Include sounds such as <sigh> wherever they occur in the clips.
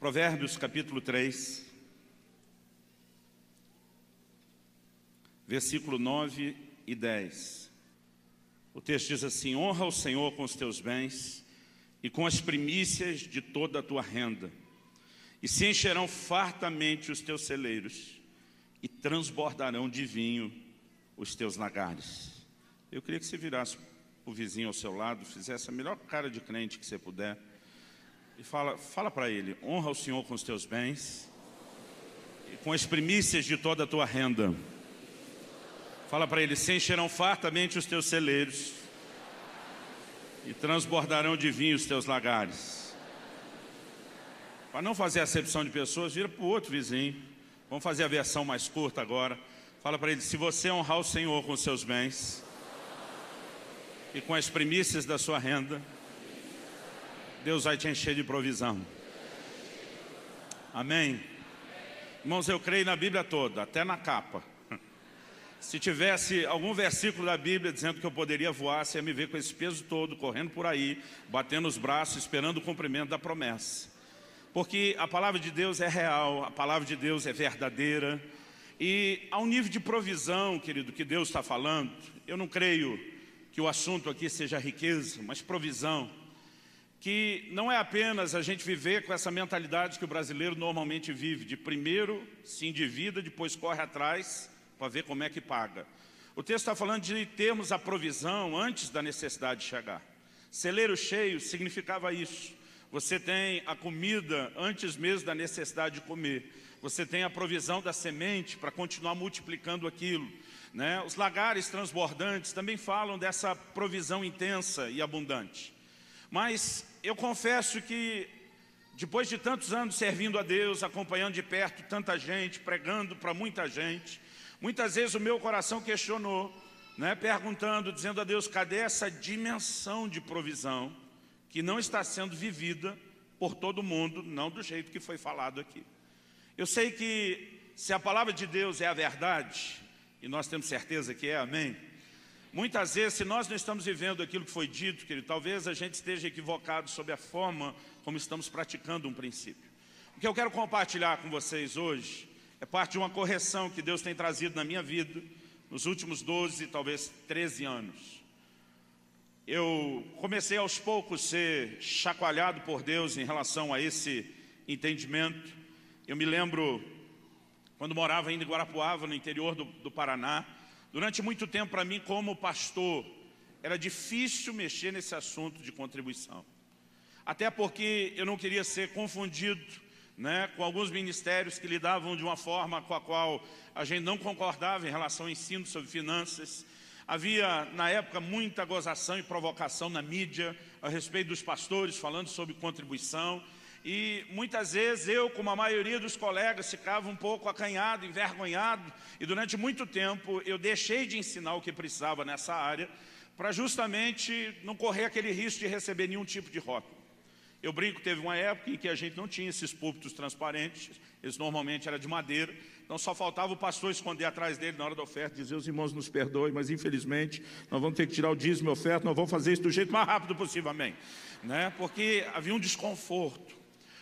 Provérbios capítulo 3, versículo 9 e 10. O texto diz assim: Honra o Senhor com os teus bens e com as primícias de toda a tua renda, e se encherão fartamente os teus celeiros, e transbordarão de vinho os teus lagares. Eu queria que você virasse o vizinho ao seu lado, fizesse a melhor cara de crente que você puder, e fala, fala para ele: honra o Senhor com os teus bens, e com as primícias de toda a tua renda. Fala para ele: se encherão fartamente os teus celeiros, e transbordarão de vinho os teus lagares. Para não fazer acepção de pessoas, vira para o outro vizinho. Vamos fazer a versão mais curta agora. Fala para ele: se você honrar o Senhor com os seus bens e com as primícias da sua renda, Deus vai te encher de provisão. Amém? Irmãos, eu creio na Bíblia toda, até na capa. <laughs> Se tivesse algum versículo da Bíblia dizendo que eu poderia voar, você ia me ver com esse peso todo, correndo por aí, batendo os braços, esperando o cumprimento da promessa. Porque a palavra de Deus é real, a palavra de Deus é verdadeira. E ao nível de provisão, querido, que Deus está falando, eu não creio que o assunto aqui seja riqueza, mas provisão. Que não é apenas a gente viver com essa mentalidade que o brasileiro normalmente vive, de primeiro se endivida, depois corre atrás para ver como é que paga. O texto está falando de termos a provisão antes da necessidade de chegar. Celeiro cheio significava isso. Você tem a comida antes mesmo da necessidade de comer. Você tem a provisão da semente para continuar multiplicando aquilo. Né? Os lagares transbordantes também falam dessa provisão intensa e abundante. Mas eu confesso que depois de tantos anos servindo a Deus, acompanhando de perto tanta gente, pregando para muita gente, Muitas vezes o meu coração questionou, né, perguntando, dizendo a Deus, cadê essa dimensão de provisão que não está sendo vivida por todo mundo, não do jeito que foi falado aqui. Eu sei que se a palavra de Deus é a verdade, e nós temos certeza que é, amém? Muitas vezes, se nós não estamos vivendo aquilo que foi dito, querido, talvez a gente esteja equivocado sobre a forma como estamos praticando um princípio. O que eu quero compartilhar com vocês hoje é parte de uma correção que Deus tem trazido na minha vida nos últimos 12, talvez 13 anos. Eu comecei aos poucos a ser chacoalhado por Deus em relação a esse entendimento. Eu me lembro quando morava ainda em Guarapuava, no interior do, do Paraná. Durante muito tempo, para mim, como pastor, era difícil mexer nesse assunto de contribuição. Até porque eu não queria ser confundido né, com alguns ministérios que lidavam de uma forma com a qual a gente não concordava em relação ao ensino sobre finanças. Havia, na época, muita gozação e provocação na mídia a respeito dos pastores falando sobre contribuição. E muitas vezes eu, como a maioria dos colegas, ficava um pouco acanhado, envergonhado. E durante muito tempo eu deixei de ensinar o que precisava nessa área, para justamente não correr aquele risco de receber nenhum tipo de rótulo. Eu brinco, teve uma época em que a gente não tinha esses púlpitos transparentes, eles normalmente eram de madeira, então só faltava o pastor esconder atrás dele na hora da oferta, dizer, os irmãos nos perdoem, mas infelizmente nós vamos ter que tirar o dízimo e oferta, nós vamos fazer isso do jeito mais rápido possível, amém. Né? Porque havia um desconforto.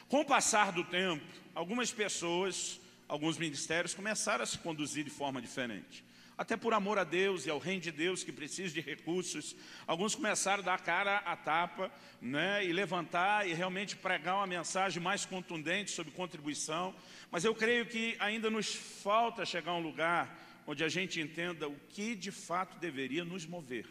Com o passar do tempo, algumas pessoas, alguns ministérios começaram a se conduzir de forma diferente até por amor a Deus e ao reino de Deus que precisa de recursos. Alguns começaram a dar a cara à tapa né, e levantar e realmente pregar uma mensagem mais contundente sobre contribuição. Mas eu creio que ainda nos falta chegar a um lugar onde a gente entenda o que de fato deveria nos mover.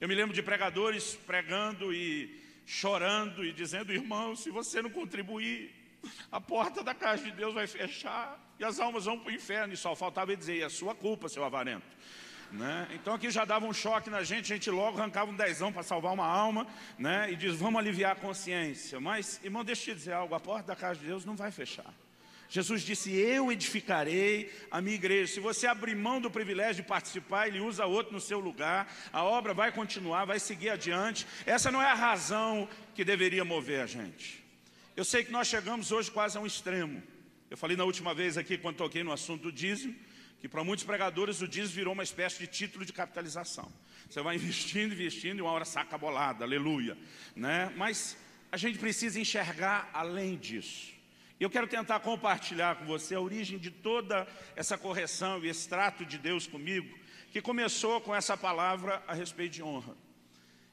Eu me lembro de pregadores pregando e chorando e dizendo, irmão, se você não contribuir, a porta da casa de Deus vai fechar e as almas vão para o inferno. E só faltava dizer, é sua culpa, seu avarento. Né? Então aqui já dava um choque na gente, a gente logo arrancava um dezão para salvar uma alma né? e diz, vamos aliviar a consciência. Mas, irmão, deixa eu te dizer algo, a porta da casa de Deus não vai fechar. Jesus disse, eu edificarei a minha igreja. Se você abrir mão do privilégio de participar, ele usa outro no seu lugar, a obra vai continuar, vai seguir adiante. Essa não é a razão que deveria mover a gente. Eu sei que nós chegamos hoje quase a um extremo. Eu falei na última vez aqui, quando toquei no assunto do dízimo, que para muitos pregadores o dízimo virou uma espécie de título de capitalização. Você vai <laughs> investindo, investindo e uma hora saca bolada, aleluia. Né? Mas a gente precisa enxergar além disso. Eu quero tentar compartilhar com você a origem de toda essa correção e esse trato de Deus comigo, que começou com essa palavra a respeito de honra.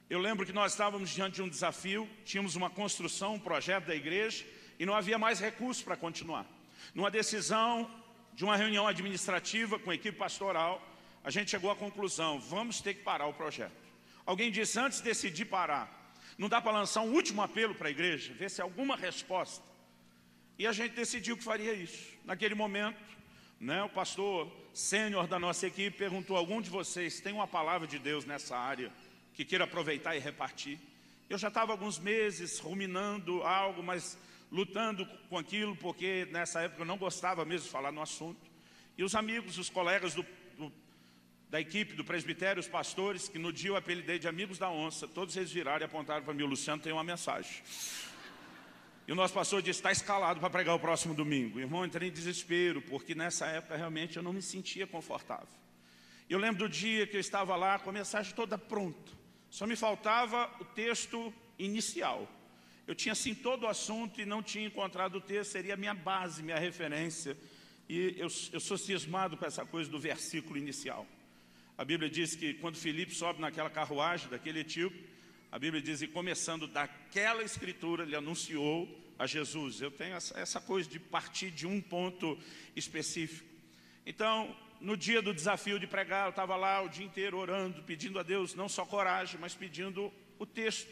Eu lembro que nós estávamos diante de um desafio, tínhamos uma construção, um projeto da igreja, e não havia mais recursos para continuar. Numa decisão de uma reunião administrativa com a equipe pastoral, a gente chegou à conclusão, vamos ter que parar o projeto. Alguém disse, antes de decidir parar, não dá para lançar um último apelo para a igreja, ver se há alguma resposta. E a gente decidiu que faria isso. Naquele momento, né, o pastor sênior da nossa equipe perguntou, algum de vocês tem uma palavra de Deus nessa área que queira aproveitar e repartir? Eu já estava alguns meses ruminando algo, mas lutando com aquilo, porque nessa época eu não gostava mesmo de falar no assunto. E os amigos, os colegas do, do, da equipe do presbitério, os pastores, que no dia eu apelidei de amigos da onça, todos eles viraram e apontaram para mim, o Luciano tem uma mensagem. E o nosso pastor disse, está escalado para pregar o próximo domingo. Irmão, entrei em desespero, porque nessa época realmente eu não me sentia confortável. Eu lembro do dia que eu estava lá com a mensagem toda pronta. Só me faltava o texto inicial. Eu tinha assim todo o assunto e não tinha encontrado o texto, seria a minha base, minha referência. E eu, eu sou cismado com essa coisa do versículo inicial. A Bíblia diz que quando Filipe sobe naquela carruagem daquele etíope, a Bíblia diz, e começando daquela escritura, ele anunciou a Jesus. Eu tenho essa, coisa de partir de um ponto específico. Então, no dia do desafio de pregar, eu estava lá o dia inteiro orando, pedindo a Deus não só coragem, mas pedindo o texto,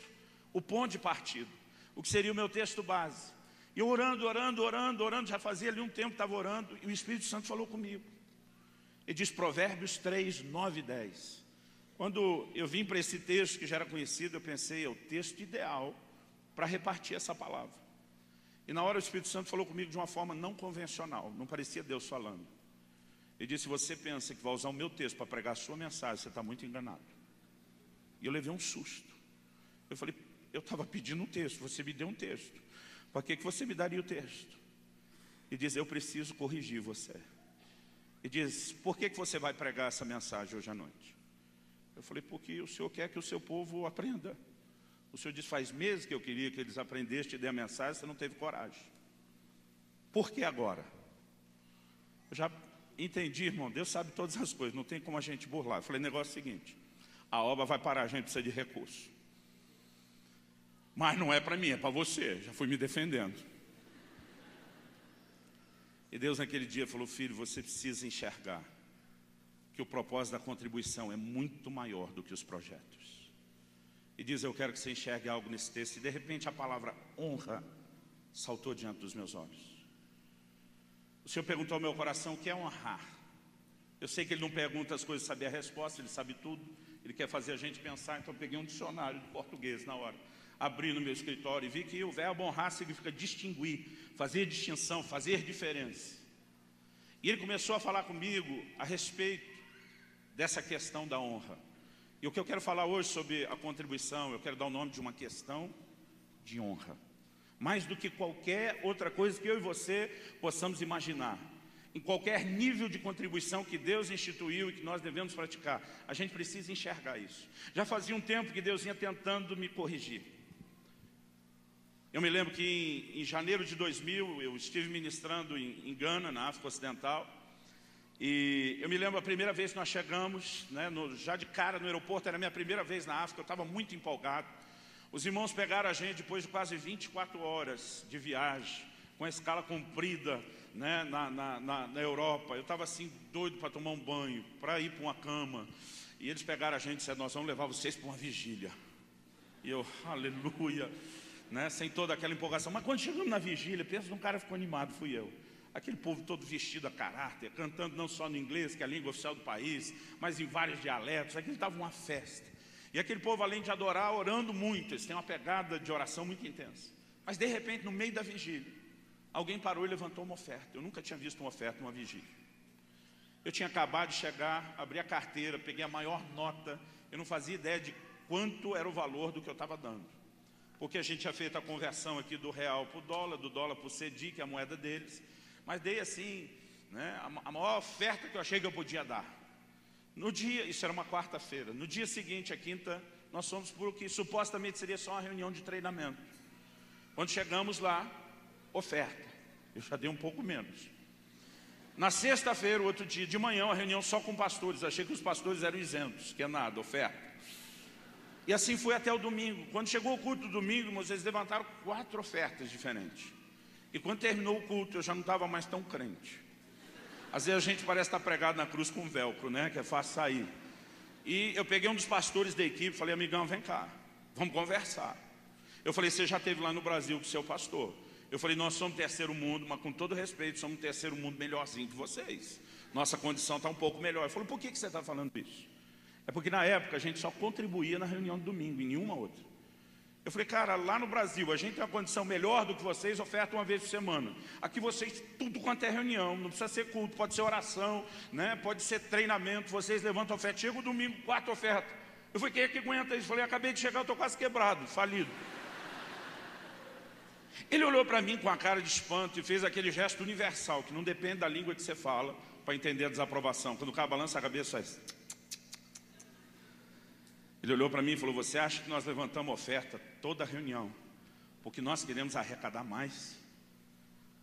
o ponto de partida, o que seria o meu texto base. E eu orando, orando, orando, orando, já fazia ali um tempo estava orando, e o Espírito Santo falou comigo. Ele diz Provérbios 3, 9 e 10. Quando eu vim para esse texto que já era conhecido, eu pensei, é o texto ideal para repartir essa palavra. E na hora o Espírito Santo falou comigo de uma forma não convencional, não parecia Deus falando. Ele disse, você pensa que vai usar o meu texto para pregar a sua mensagem, você está muito enganado. E eu levei um susto. Eu falei, eu estava pedindo um texto, você me deu um texto. Para que, que você me daria o texto? E diz, eu preciso corrigir você. E diz, por que, que você vai pregar essa mensagem hoje à noite? Eu falei, porque o Senhor quer que o seu povo aprenda. O Senhor disse, faz meses que eu queria que eles aprendessem, te dê a mensagem, você não teve coragem. Por que agora? Eu já entendi, irmão, Deus sabe todas as coisas, não tem como a gente burlar. Eu falei, negócio é o seguinte, a obra vai parar, a gente precisa de recurso. Mas não é para mim, é para você, já fui me defendendo. E Deus naquele dia falou, filho, você precisa enxergar que o propósito da contribuição é muito maior do que os projetos. E diz, eu quero que você enxergue algo nesse texto. E de repente a palavra honra saltou diante dos meus olhos. O Senhor perguntou ao meu coração o que é honrar. Eu sei que Ele não pergunta as coisas saber a resposta, Ele sabe tudo. Ele quer fazer a gente pensar, então eu peguei um dicionário de português na hora. Abri no meu escritório e vi que o verbo honrar significa distinguir, fazer distinção, fazer diferença. E ele começou a falar comigo a respeito dessa questão da honra. E o que eu quero falar hoje sobre a contribuição, eu quero dar o nome de uma questão de honra. Mais do que qualquer outra coisa que eu e você possamos imaginar. Em qualquer nível de contribuição que Deus instituiu e que nós devemos praticar, a gente precisa enxergar isso. Já fazia um tempo que Deus vinha tentando me corrigir. Eu me lembro que em, em janeiro de 2000 eu estive ministrando em, em Gana, na África Ocidental, e eu me lembro a primeira vez que nós chegamos, né, no, já de cara no aeroporto, era a minha primeira vez na África, eu estava muito empolgado. Os irmãos pegaram a gente depois de quase 24 horas de viagem, com a escala comprida né, na, na, na, na Europa. Eu estava assim doido para tomar um banho, para ir para uma cama. E eles pegaram a gente e disseram, nós vamos levar vocês para uma vigília. E eu, <laughs> aleluia, né, sem toda aquela empolgação. Mas quando chegamos na vigília, pensa num cara ficou animado, fui eu. Aquele povo todo vestido a caráter, cantando não só no inglês, que é a língua oficial do país, mas em vários dialetos. Aquilo estava uma festa. E aquele povo, além de adorar, orando muito, eles têm uma pegada de oração muito intensa. Mas de repente, no meio da vigília, alguém parou e levantou uma oferta. Eu nunca tinha visto uma oferta numa vigília. Eu tinha acabado de chegar, abri a carteira, peguei a maior nota. Eu não fazia ideia de quanto era o valor do que eu estava dando. Porque a gente tinha feito a conversão aqui do real para o dólar, do dólar para o CEDI, que é a moeda deles mas dei assim, né, a maior oferta que eu achei que eu podia dar. No dia, isso era uma quarta-feira, no dia seguinte, a quinta, nós fomos para o que supostamente seria só uma reunião de treinamento. Quando chegamos lá, oferta. Eu já dei um pouco menos. Na sexta-feira, outro dia, de manhã, uma reunião só com pastores. Achei que os pastores eram isentos, que é nada, oferta. E assim foi até o domingo. Quando chegou o culto do domingo, vocês levantaram quatro ofertas diferentes. E quando terminou o culto, eu já não estava mais tão crente. Às vezes a gente parece estar pregado na cruz com velcro, né? Que é fácil sair. E eu peguei um dos pastores da equipe, falei, amigão, vem cá, vamos conversar. Eu falei, você já esteve lá no Brasil com o seu pastor. Eu falei, nós somos terceiro mundo, mas com todo respeito, somos terceiro mundo melhorzinho que vocês. Nossa condição está um pouco melhor. Ele falou, por que, que você está falando isso? É porque na época a gente só contribuía na reunião de domingo, em nenhuma outra. Eu falei, cara, lá no Brasil a gente tem uma condição melhor do que vocês, oferta uma vez por semana. Aqui vocês, tudo quanto é reunião, não precisa ser culto, pode ser oração, né? pode ser treinamento, vocês levantam oferta. Chega o domingo, quatro ofertas. Eu falei, quem é que aguenta isso? Eu falei, acabei de chegar, eu estou quase quebrado, falido. Ele olhou para mim com a cara de espanto e fez aquele gesto universal, que não depende da língua que você fala, para entender a desaprovação. Quando o cara balança a cabeça, faz... Ele olhou para mim e falou: Você acha que nós levantamos oferta toda reunião porque nós queremos arrecadar mais?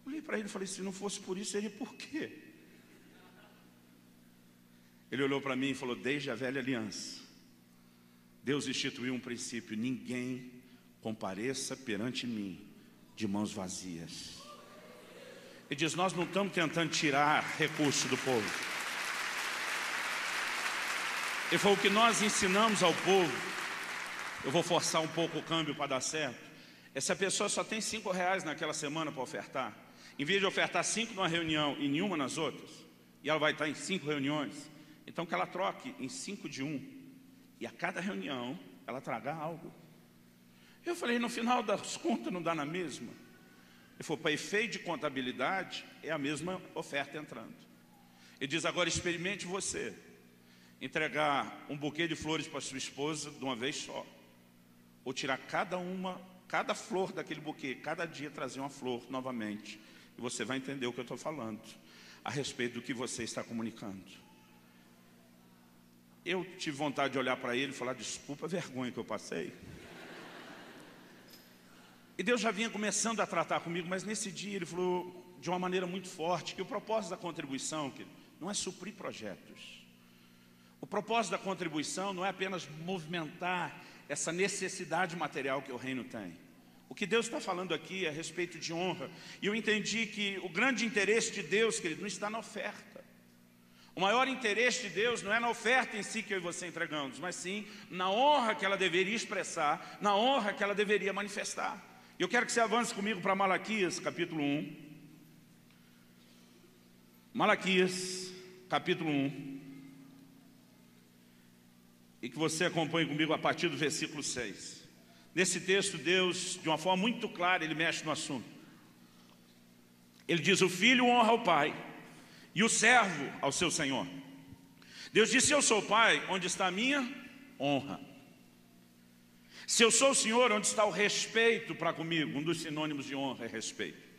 Olhei para ele e falei: Se não fosse por isso, seria por quê? Ele olhou para mim e falou: Desde a velha aliança, Deus instituiu um princípio: ninguém compareça perante mim de mãos vazias. Ele diz: Nós não estamos tentando tirar recurso do povo. E foi o que nós ensinamos ao povo. Eu vou forçar um pouco o câmbio para dar certo. Essa pessoa só tem cinco reais naquela semana para ofertar. Em vez de ofertar cinco numa reunião e nenhuma nas outras, e ela vai estar em cinco reuniões, então que ela troque em cinco de um. E a cada reunião ela traga algo. Eu falei, no final das contas não dá na mesma. Ele falou, para efeito de contabilidade, é a mesma oferta entrando. Ele diz, agora experimente você entregar um buquê de flores para sua esposa de uma vez só, ou tirar cada uma, cada flor daquele buquê, cada dia trazer uma flor novamente, e você vai entender o que eu estou falando a respeito do que você está comunicando. Eu tive vontade de olhar para ele e falar: desculpa a vergonha que eu passei. E Deus já vinha começando a tratar comigo, mas nesse dia ele falou de uma maneira muito forte que o propósito da contribuição não é suprir projetos, o propósito da contribuição não é apenas movimentar essa necessidade material que o reino tem. O que Deus está falando aqui é a respeito de honra. E eu entendi que o grande interesse de Deus, querido, não está na oferta. O maior interesse de Deus não é na oferta em si que eu e você entregamos, mas sim na honra que ela deveria expressar, na honra que ela deveria manifestar. Eu quero que você avance comigo para Malaquias, capítulo 1. Malaquias, capítulo 1 e que você acompanhe comigo a partir do versículo 6. Nesse texto, Deus, de uma forma muito clara, ele mexe no assunto. Ele diz: O filho honra o pai, e o servo ao seu senhor. Deus disse: Eu sou o pai, onde está a minha honra? Se eu sou o senhor, onde está o respeito para comigo? Um dos sinônimos de honra é respeito.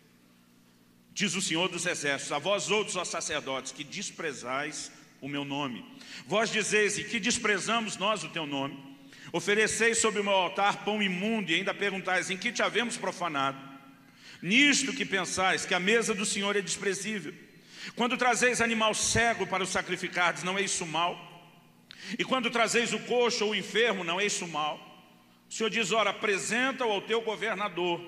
Diz o Senhor dos Exércitos: A vós outros, ó sacerdotes, que desprezais o meu nome. Vós dizeis, e que desprezamos nós o teu nome? Ofereceis sobre o meu altar pão imundo, e ainda perguntais, em que te havemos profanado? Nisto que pensais, que a mesa do Senhor é desprezível. Quando trazeis animal cego para o sacrificardes, não é isso mal? E quando trazeis o coxo ou o enfermo, não é isso mal? O Senhor diz, ora, apresenta-o ao teu governador.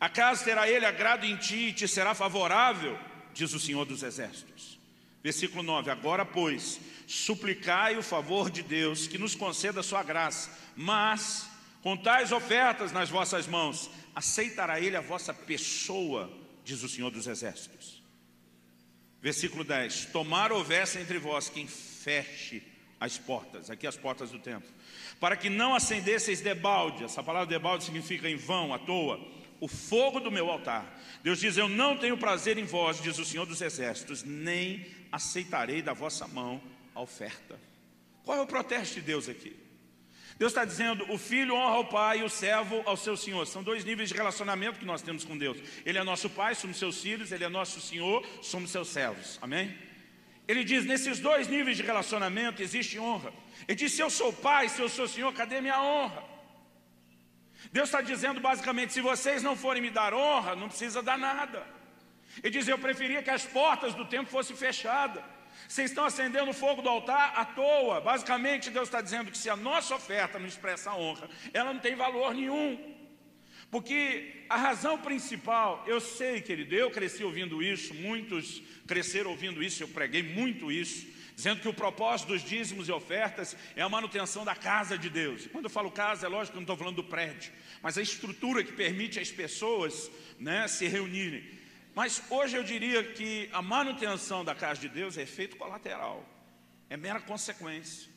Acaso terá ele agrado em ti e te será favorável? Diz o Senhor dos Exércitos. Versículo 9: Agora, pois, suplicai o favor de Deus que nos conceda a sua graça, mas com tais ofertas nas vossas mãos, aceitará Ele a vossa pessoa, diz o Senhor dos Exércitos. Versículo 10: Tomar houvesse entre vós quem feche as portas, aqui as portas do templo, para que não acendesseis debalde, essa palavra debalde significa em vão, à toa, o fogo do meu altar. Deus diz: Eu não tenho prazer em vós, diz o Senhor dos Exércitos, nem aceitarei da vossa mão a oferta. Qual é o protesto de Deus aqui? Deus está dizendo: o filho honra o pai e o servo ao seu senhor. São dois níveis de relacionamento que nós temos com Deus. Ele é nosso pai, somos seus filhos, ele é nosso senhor, somos seus servos. Amém? Ele diz: nesses dois níveis de relacionamento existe honra. Ele diz: se eu sou pai, se eu sou senhor, cadê minha honra? Deus está dizendo basicamente: se vocês não forem me dar honra, não precisa dar nada. Ele diz: Eu preferia que as portas do templo fossem fechadas. Vocês estão acendendo o fogo do altar à toa. Basicamente, Deus está dizendo que se a nossa oferta não expressa honra, ela não tem valor nenhum. Porque a razão principal, eu sei, querido, eu cresci ouvindo isso, muitos cresceram ouvindo isso, eu preguei muito isso, dizendo que o propósito dos dízimos e ofertas é a manutenção da casa de Deus. Quando eu falo casa, é lógico que eu não estou falando do prédio, mas a estrutura que permite as pessoas né, se reunirem. Mas hoje eu diria que a manutenção da casa de Deus é efeito colateral, é mera consequência,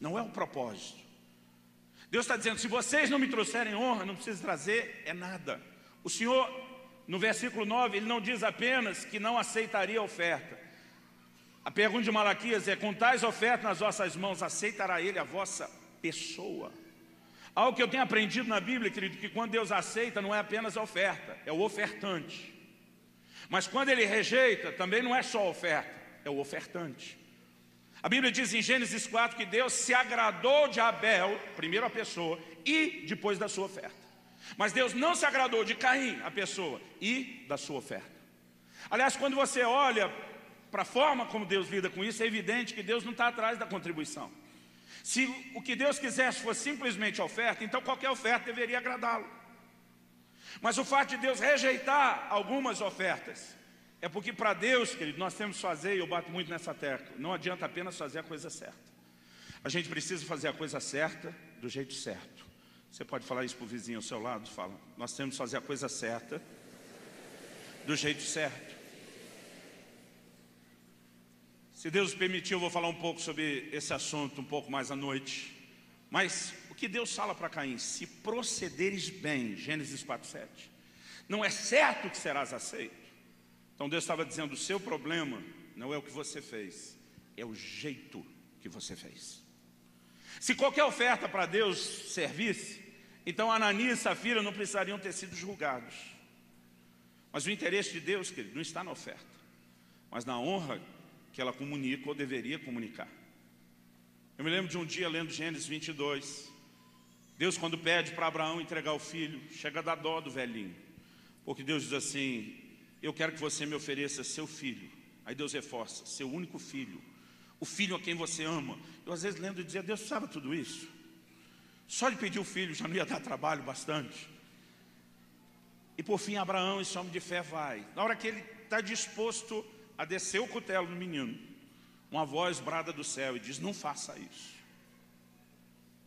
não é o propósito. Deus está dizendo: se vocês não me trouxerem honra, não precisa trazer é nada. O Senhor, no versículo 9, ele não diz apenas que não aceitaria a oferta. A pergunta de Malaquias é: com tais ofertas nas vossas mãos, aceitará ele a vossa pessoa? Algo que eu tenho aprendido na Bíblia, querido, que quando Deus aceita, não é apenas a oferta, é o ofertante. Mas quando ele rejeita, também não é só a oferta, é o ofertante. A Bíblia diz em Gênesis 4 que Deus se agradou de Abel, primeiro a pessoa, e depois da sua oferta. Mas Deus não se agradou de Caim, a pessoa, e da sua oferta. Aliás, quando você olha para a forma como Deus lida com isso, é evidente que Deus não está atrás da contribuição. Se o que Deus quisesse fosse simplesmente oferta, então qualquer oferta deveria agradá-lo. Mas o fato de Deus rejeitar algumas ofertas é porque para Deus, querido, nós temos que fazer, e eu bato muito nessa tecla, não adianta apenas fazer a coisa certa. A gente precisa fazer a coisa certa do jeito certo. Você pode falar isso para o vizinho ao seu lado? Fala, nós temos que fazer a coisa certa do jeito certo. Se Deus permitir, eu vou falar um pouco sobre esse assunto um pouco mais à noite. Mas que Deus fala para Caim? Se procederes bem, Gênesis 4,7, não é certo que serás aceito. Então Deus estava dizendo: o seu problema não é o que você fez, é o jeito que você fez. Se qualquer oferta para Deus servisse, então Ananias e Safira não precisariam ter sido julgados. Mas o interesse de Deus, querido, não está na oferta, mas na honra que ela comunica ou deveria comunicar. Eu me lembro de um dia lendo Gênesis 22. Deus, quando pede para Abraão entregar o filho, chega a dar dó do velhinho. Porque Deus diz assim: eu quero que você me ofereça seu filho. Aí Deus reforça, seu único filho, o filho a quem você ama. Eu às vezes lendo e dizia, Deus sabe tudo isso. Só de pedir o filho já não ia dar trabalho bastante. E por fim, Abraão, esse homem de fé, vai. Na hora que ele está disposto a descer o cutelo no menino, uma voz brada do céu e diz: Não faça isso.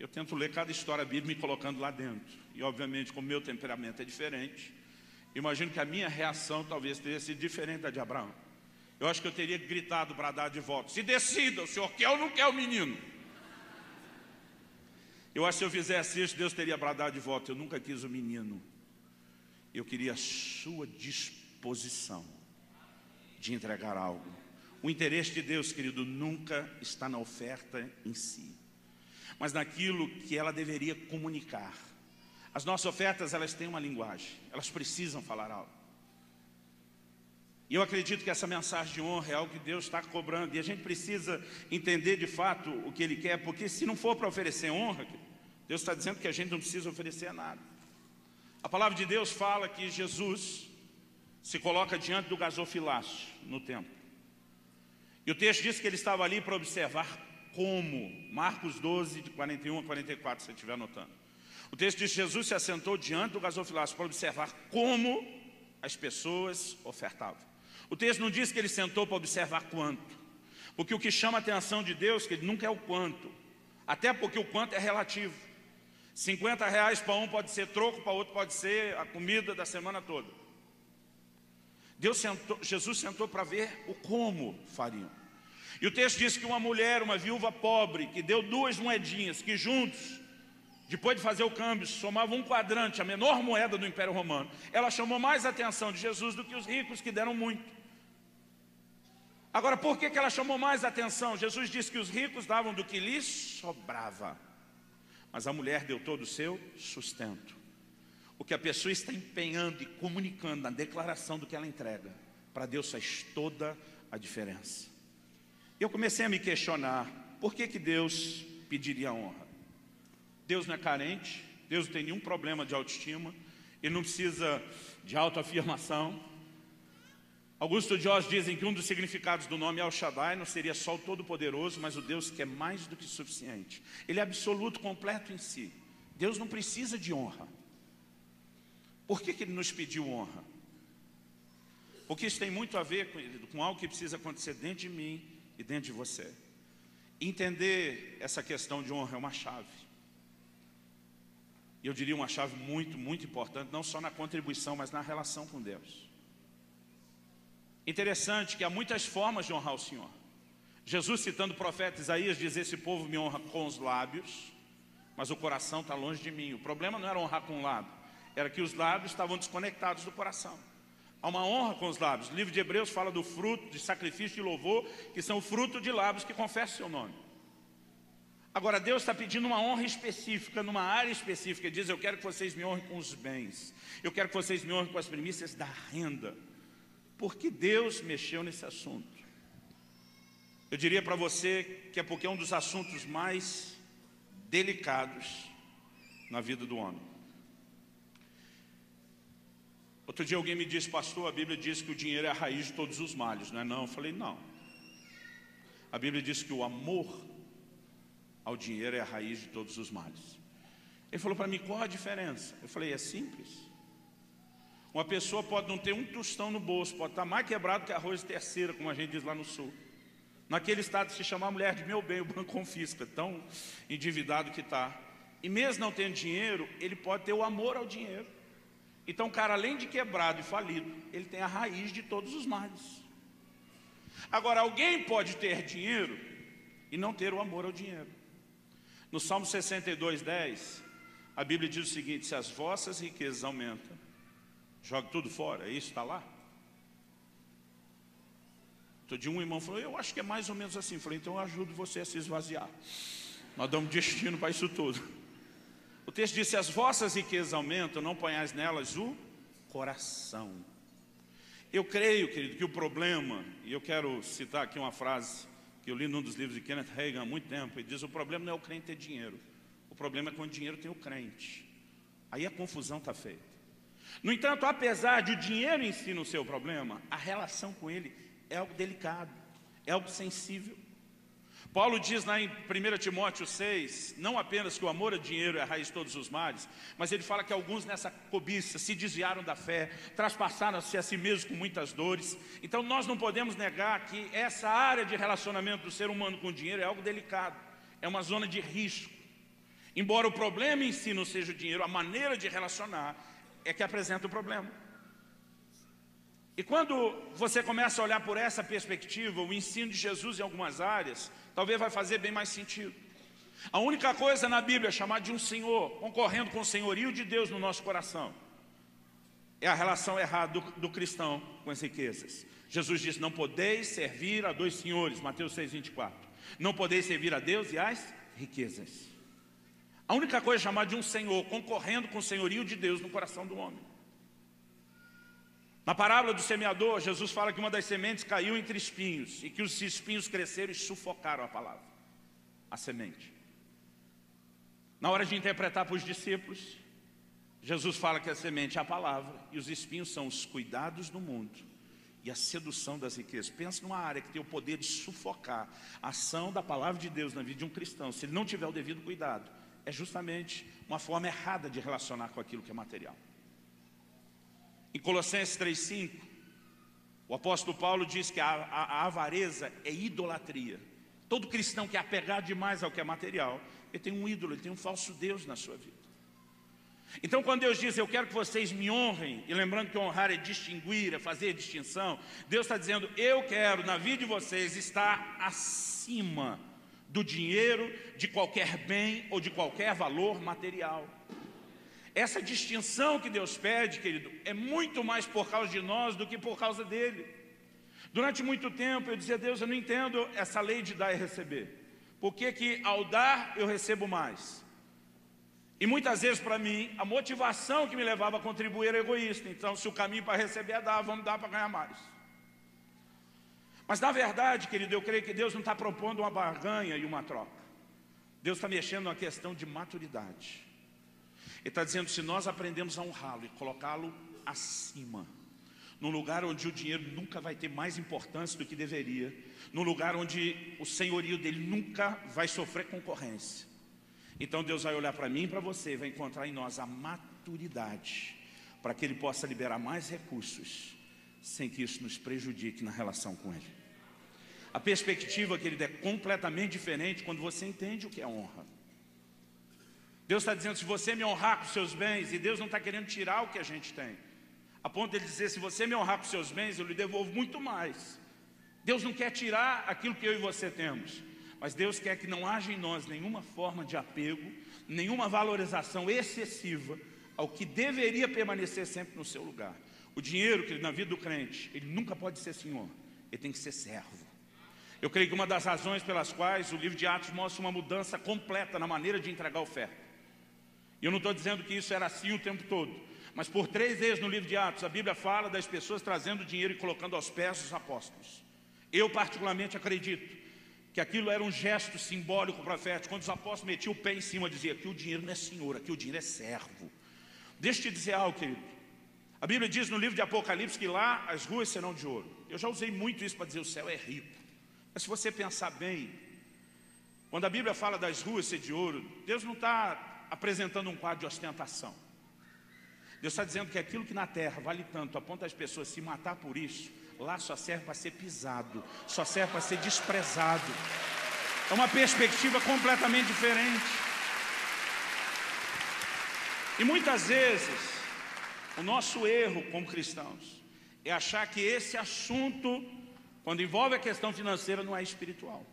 Eu tento ler cada história bíblica me colocando lá dentro. E obviamente, como meu temperamento é diferente, Imagino que a minha reação talvez teria sido diferente da de Abraão. Eu acho que eu teria gritado, bradado de volta: se decida, o senhor quer ou não quer o menino? Eu acho que se eu fizesse isso, Deus teria bradado de volta: eu nunca quis o menino. Eu queria a sua disposição de entregar algo. O interesse de Deus, querido, nunca está na oferta em si, mas naquilo que ela deveria comunicar. As nossas ofertas, elas têm uma linguagem, elas precisam falar algo. E eu acredito que essa mensagem de honra é algo que Deus está cobrando, e a gente precisa entender de fato o que Ele quer, porque se não for para oferecer honra, Deus está dizendo que a gente não precisa oferecer nada. A palavra de Deus fala que Jesus se coloca diante do gasofilácio no templo. E o texto diz que ele estava ali para observar como. Marcos 12, de 41 a 44, se você estiver anotando. O texto diz: Jesus se assentou diante do gasofilácio para observar como as pessoas ofertavam. O texto não diz que ele sentou para observar quanto, porque o que chama a atenção de Deus, que ele nunca é o quanto, até porque o quanto é relativo. 50 reais para um pode ser troco, para outro pode ser a comida da semana toda. Deus sentou, Jesus sentou para ver o como fariam. E o texto diz que uma mulher, uma viúva pobre, que deu duas moedinhas, que juntos depois de fazer o câmbio, somava um quadrante, a menor moeda do Império Romano. Ela chamou mais atenção de Jesus do que os ricos que deram muito. Agora, por que, que ela chamou mais atenção? Jesus disse que os ricos davam do que lhes sobrava, mas a mulher deu todo o seu sustento. O que a pessoa está empenhando e comunicando na declaração do que ela entrega, para Deus faz toda a diferença. Eu comecei a me questionar, por que, que Deus pediria honra? Deus não é carente, Deus não tem nenhum problema de autoestima, Ele não precisa de autoafirmação. Augusto Jorge dizem que um dos significados do nome El Shaddai não seria só o Todo-Poderoso, mas o Deus que é mais do que suficiente. Ele é absoluto, completo em si. Deus não precisa de honra. Por que, que Ele nos pediu honra? Porque isso tem muito a ver com, com algo que precisa acontecer dentro de mim e dentro de você. Entender essa questão de honra é uma chave. E eu diria uma chave muito, muito importante, não só na contribuição, mas na relação com Deus. Interessante que há muitas formas de honrar o Senhor. Jesus, citando o profeta Isaías, diz: Esse povo me honra com os lábios, mas o coração está longe de mim. O problema não era honrar com o lábio, era que os lábios estavam desconectados do coração. Há uma honra com os lábios. O livro de Hebreus fala do fruto, de sacrifício de louvor, que são o fruto de lábios que confessam seu nome. Agora, Deus está pedindo uma honra específica, numa área específica. Ele diz: Eu quero que vocês me honrem com os bens. Eu quero que vocês me honrem com as primícias da renda. Porque Deus mexeu nesse assunto. Eu diria para você que é porque é um dos assuntos mais delicados na vida do homem. Outro dia alguém me disse, pastor, a Bíblia diz que o dinheiro é a raiz de todos os males, não é não? Eu falei, não. A Bíblia diz que o amor ao dinheiro é a raiz de todos os males. Ele falou para mim, qual a diferença? Eu falei, é simples. Uma pessoa pode não ter um tostão no bolso, pode estar mais quebrado que arroz de terceira, como a gente diz lá no sul. Naquele estado, se chamar mulher de meu bem, o banco confisca, tão endividado que está. E mesmo não tendo dinheiro, ele pode ter o amor ao dinheiro. Então, cara, além de quebrado e falido, ele tem a raiz de todos os males. Agora, alguém pode ter dinheiro e não ter o amor ao dinheiro. No Salmo 62, 10, a Bíblia diz o seguinte: se as vossas riquezas aumentam, jogue tudo fora, isso está lá. Dia um irmão falou, eu acho que é mais ou menos assim. Falei, então eu ajudo você a se esvaziar. Nós damos destino para isso tudo. O texto diz: Se as vossas riquezas aumentam, não ponhais nelas o coração. Eu creio, querido, que o problema, e eu quero citar aqui uma frase que eu li num dos livros de Kenneth Reagan há muito tempo, ele diz: O problema não é o crente ter dinheiro, o problema é quando o dinheiro tem o crente. Aí a confusão está feita. No entanto, apesar de o dinheiro em si não ser o problema, a relação com ele é algo delicado, é algo sensível. Paulo diz lá em 1 Timóteo 6, não apenas que o amor ao dinheiro é a raiz de todos os males, mas ele fala que alguns nessa cobiça se desviaram da fé, traspassaram-se a si mesmos com muitas dores. Então nós não podemos negar que essa área de relacionamento do ser humano com o dinheiro é algo delicado, é uma zona de risco. Embora o problema em si não seja o dinheiro, a maneira de relacionar é que apresenta o problema. E quando você começa a olhar por essa perspectiva, o ensino de Jesus em algumas áreas, talvez vai fazer bem mais sentido. A única coisa na Bíblia chamar de um Senhor, concorrendo com o senhorio de Deus no nosso coração, é a relação errada do, do cristão com as riquezas. Jesus disse: Não podeis servir a dois senhores, Mateus 6,24. Não podeis servir a Deus e às riquezas. A única coisa chamar de um Senhor, concorrendo com o senhorio de Deus no coração do homem. Na parábola do semeador, Jesus fala que uma das sementes caiu entre espinhos e que os espinhos cresceram e sufocaram a palavra, a semente. Na hora de interpretar para os discípulos, Jesus fala que a semente é a palavra e os espinhos são os cuidados do mundo e a sedução das riquezas. Pensa numa área que tem o poder de sufocar a ação da palavra de Deus na vida de um cristão. Se ele não tiver o devido cuidado, é justamente uma forma errada de relacionar com aquilo que é material. Em Colossenses 3,5, o apóstolo Paulo diz que a, a, a, avareza é idolatria. Todo cristão que é apegado demais ao que é material, ele tem um ídolo, ele tem um falso Deus na sua vida. Então, quando Deus diz, eu quero que vocês me honrem, e lembrando que honrar é distinguir, é fazer distinção, Deus está dizendo, eu quero na vida de vocês estar acima do dinheiro, de qualquer bem ou de qualquer valor material. Essa distinção que Deus pede, querido, é muito mais por causa de nós do que por causa dele. Durante muito tempo eu dizia, Deus, eu não entendo essa lei de dar e receber. Por que, que ao dar eu recebo mais? E muitas vezes para mim, a motivação que me levava a contribuir era egoísta. Então, se o caminho para receber é dar, vamos dar para ganhar mais. Mas na verdade, querido, eu creio que Deus não está propondo uma barganha e uma troca. Deus está mexendo na questão de maturidade. Ele está dizendo: se nós aprendemos a honrá-lo e colocá-lo acima, num lugar onde o dinheiro nunca vai ter mais importância do que deveria, num lugar onde o senhorio dele nunca vai sofrer concorrência. Então Deus vai olhar para mim e para você, vai encontrar em nós a maturidade, para que Ele possa liberar mais recursos, sem que isso nos prejudique na relação com Ele. A perspectiva, querido, é completamente diferente quando você entende o que é honra. Deus está dizendo, se você me honrar com seus bens, e Deus não está querendo tirar o que a gente tem, a ponto de ele dizer, se você me honrar com seus bens, eu lhe devolvo muito mais. Deus não quer tirar aquilo que eu e você temos, mas Deus quer que não haja em nós nenhuma forma de apego, nenhuma valorização excessiva ao que deveria permanecer sempre no seu lugar. O dinheiro, que na vida do crente, ele nunca pode ser senhor, ele tem que ser servo. Eu creio que uma das razões pelas quais o livro de Atos mostra uma mudança completa na maneira de entregar oferta. E eu não estou dizendo que isso era assim o tempo todo, mas por três vezes no livro de Atos, a Bíblia fala das pessoas trazendo dinheiro e colocando aos pés dos apóstolos. Eu particularmente acredito que aquilo era um gesto simbólico profético, quando os apóstolos metiam o pé em cima, dizia que o dinheiro não é senhor, aqui o dinheiro é servo. Deixa eu te dizer algo, querido. A Bíblia diz no livro de Apocalipse que lá as ruas serão de ouro. Eu já usei muito isso para dizer o céu é rico. Mas se você pensar bem, quando a Bíblia fala das ruas ser de ouro, Deus não está apresentando um quadro de ostentação. Deus está dizendo que aquilo que na terra vale tanto, a ponto das pessoas se matar por isso, lá só serve para ser pisado, só serve para ser desprezado. É uma perspectiva completamente diferente. E muitas vezes, o nosso erro como cristãos é achar que esse assunto quando envolve a questão financeira, não é espiritual.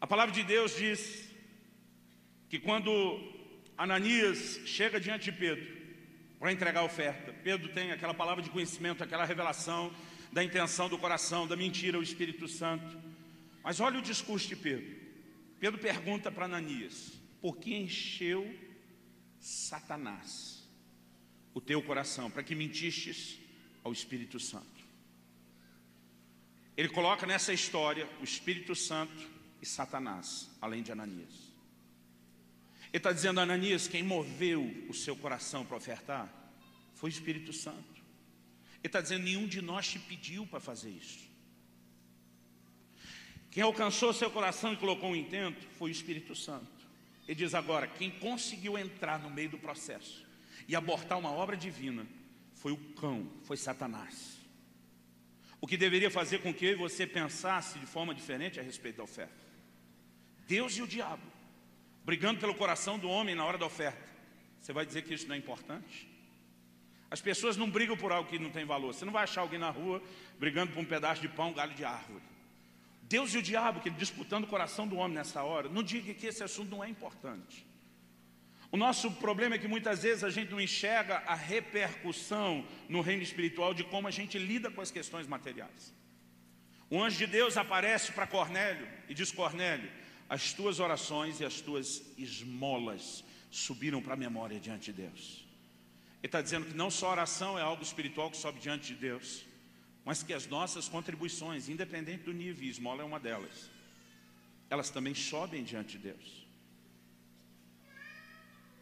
A palavra de Deus diz que quando Ananias chega diante de Pedro para entregar a oferta, Pedro tem aquela palavra de conhecimento, aquela revelação da intenção do coração, da mentira, o Espírito Santo. Mas olha o discurso de Pedro. Pedro pergunta para Ananias: por que encheu Satanás o teu coração, para que mentistes ao Espírito Santo? Ele coloca nessa história o Espírito Santo e Satanás, além de Ananias. Ele está dizendo, Ananias, quem moveu o seu coração para ofertar foi o Espírito Santo. Ele está dizendo, nenhum de nós te pediu para fazer isso. Quem alcançou seu coração e colocou um intento foi o Espírito Santo. Ele diz agora, quem conseguiu entrar no meio do processo e abortar uma obra divina foi o cão, foi Satanás. O que deveria fazer com que eu e você pensasse de forma diferente a respeito da oferta. Deus e o diabo, brigando pelo coração do homem na hora da oferta. Você vai dizer que isso não é importante? As pessoas não brigam por algo que não tem valor. Você não vai achar alguém na rua brigando por um pedaço de pão, galho de árvore. Deus e o diabo, que disputando o coração do homem nessa hora, não diga que esse assunto não é importante. O nosso problema é que muitas vezes a gente não enxerga a repercussão no reino espiritual de como a gente lida com as questões materiais. O anjo de Deus aparece para Cornélio e diz: Cornélio, as tuas orações e as tuas esmolas subiram para a memória diante de Deus. Ele está dizendo que não só oração é algo espiritual que sobe diante de Deus, mas que as nossas contribuições, independente do nível, esmola é uma delas, elas também sobem diante de Deus.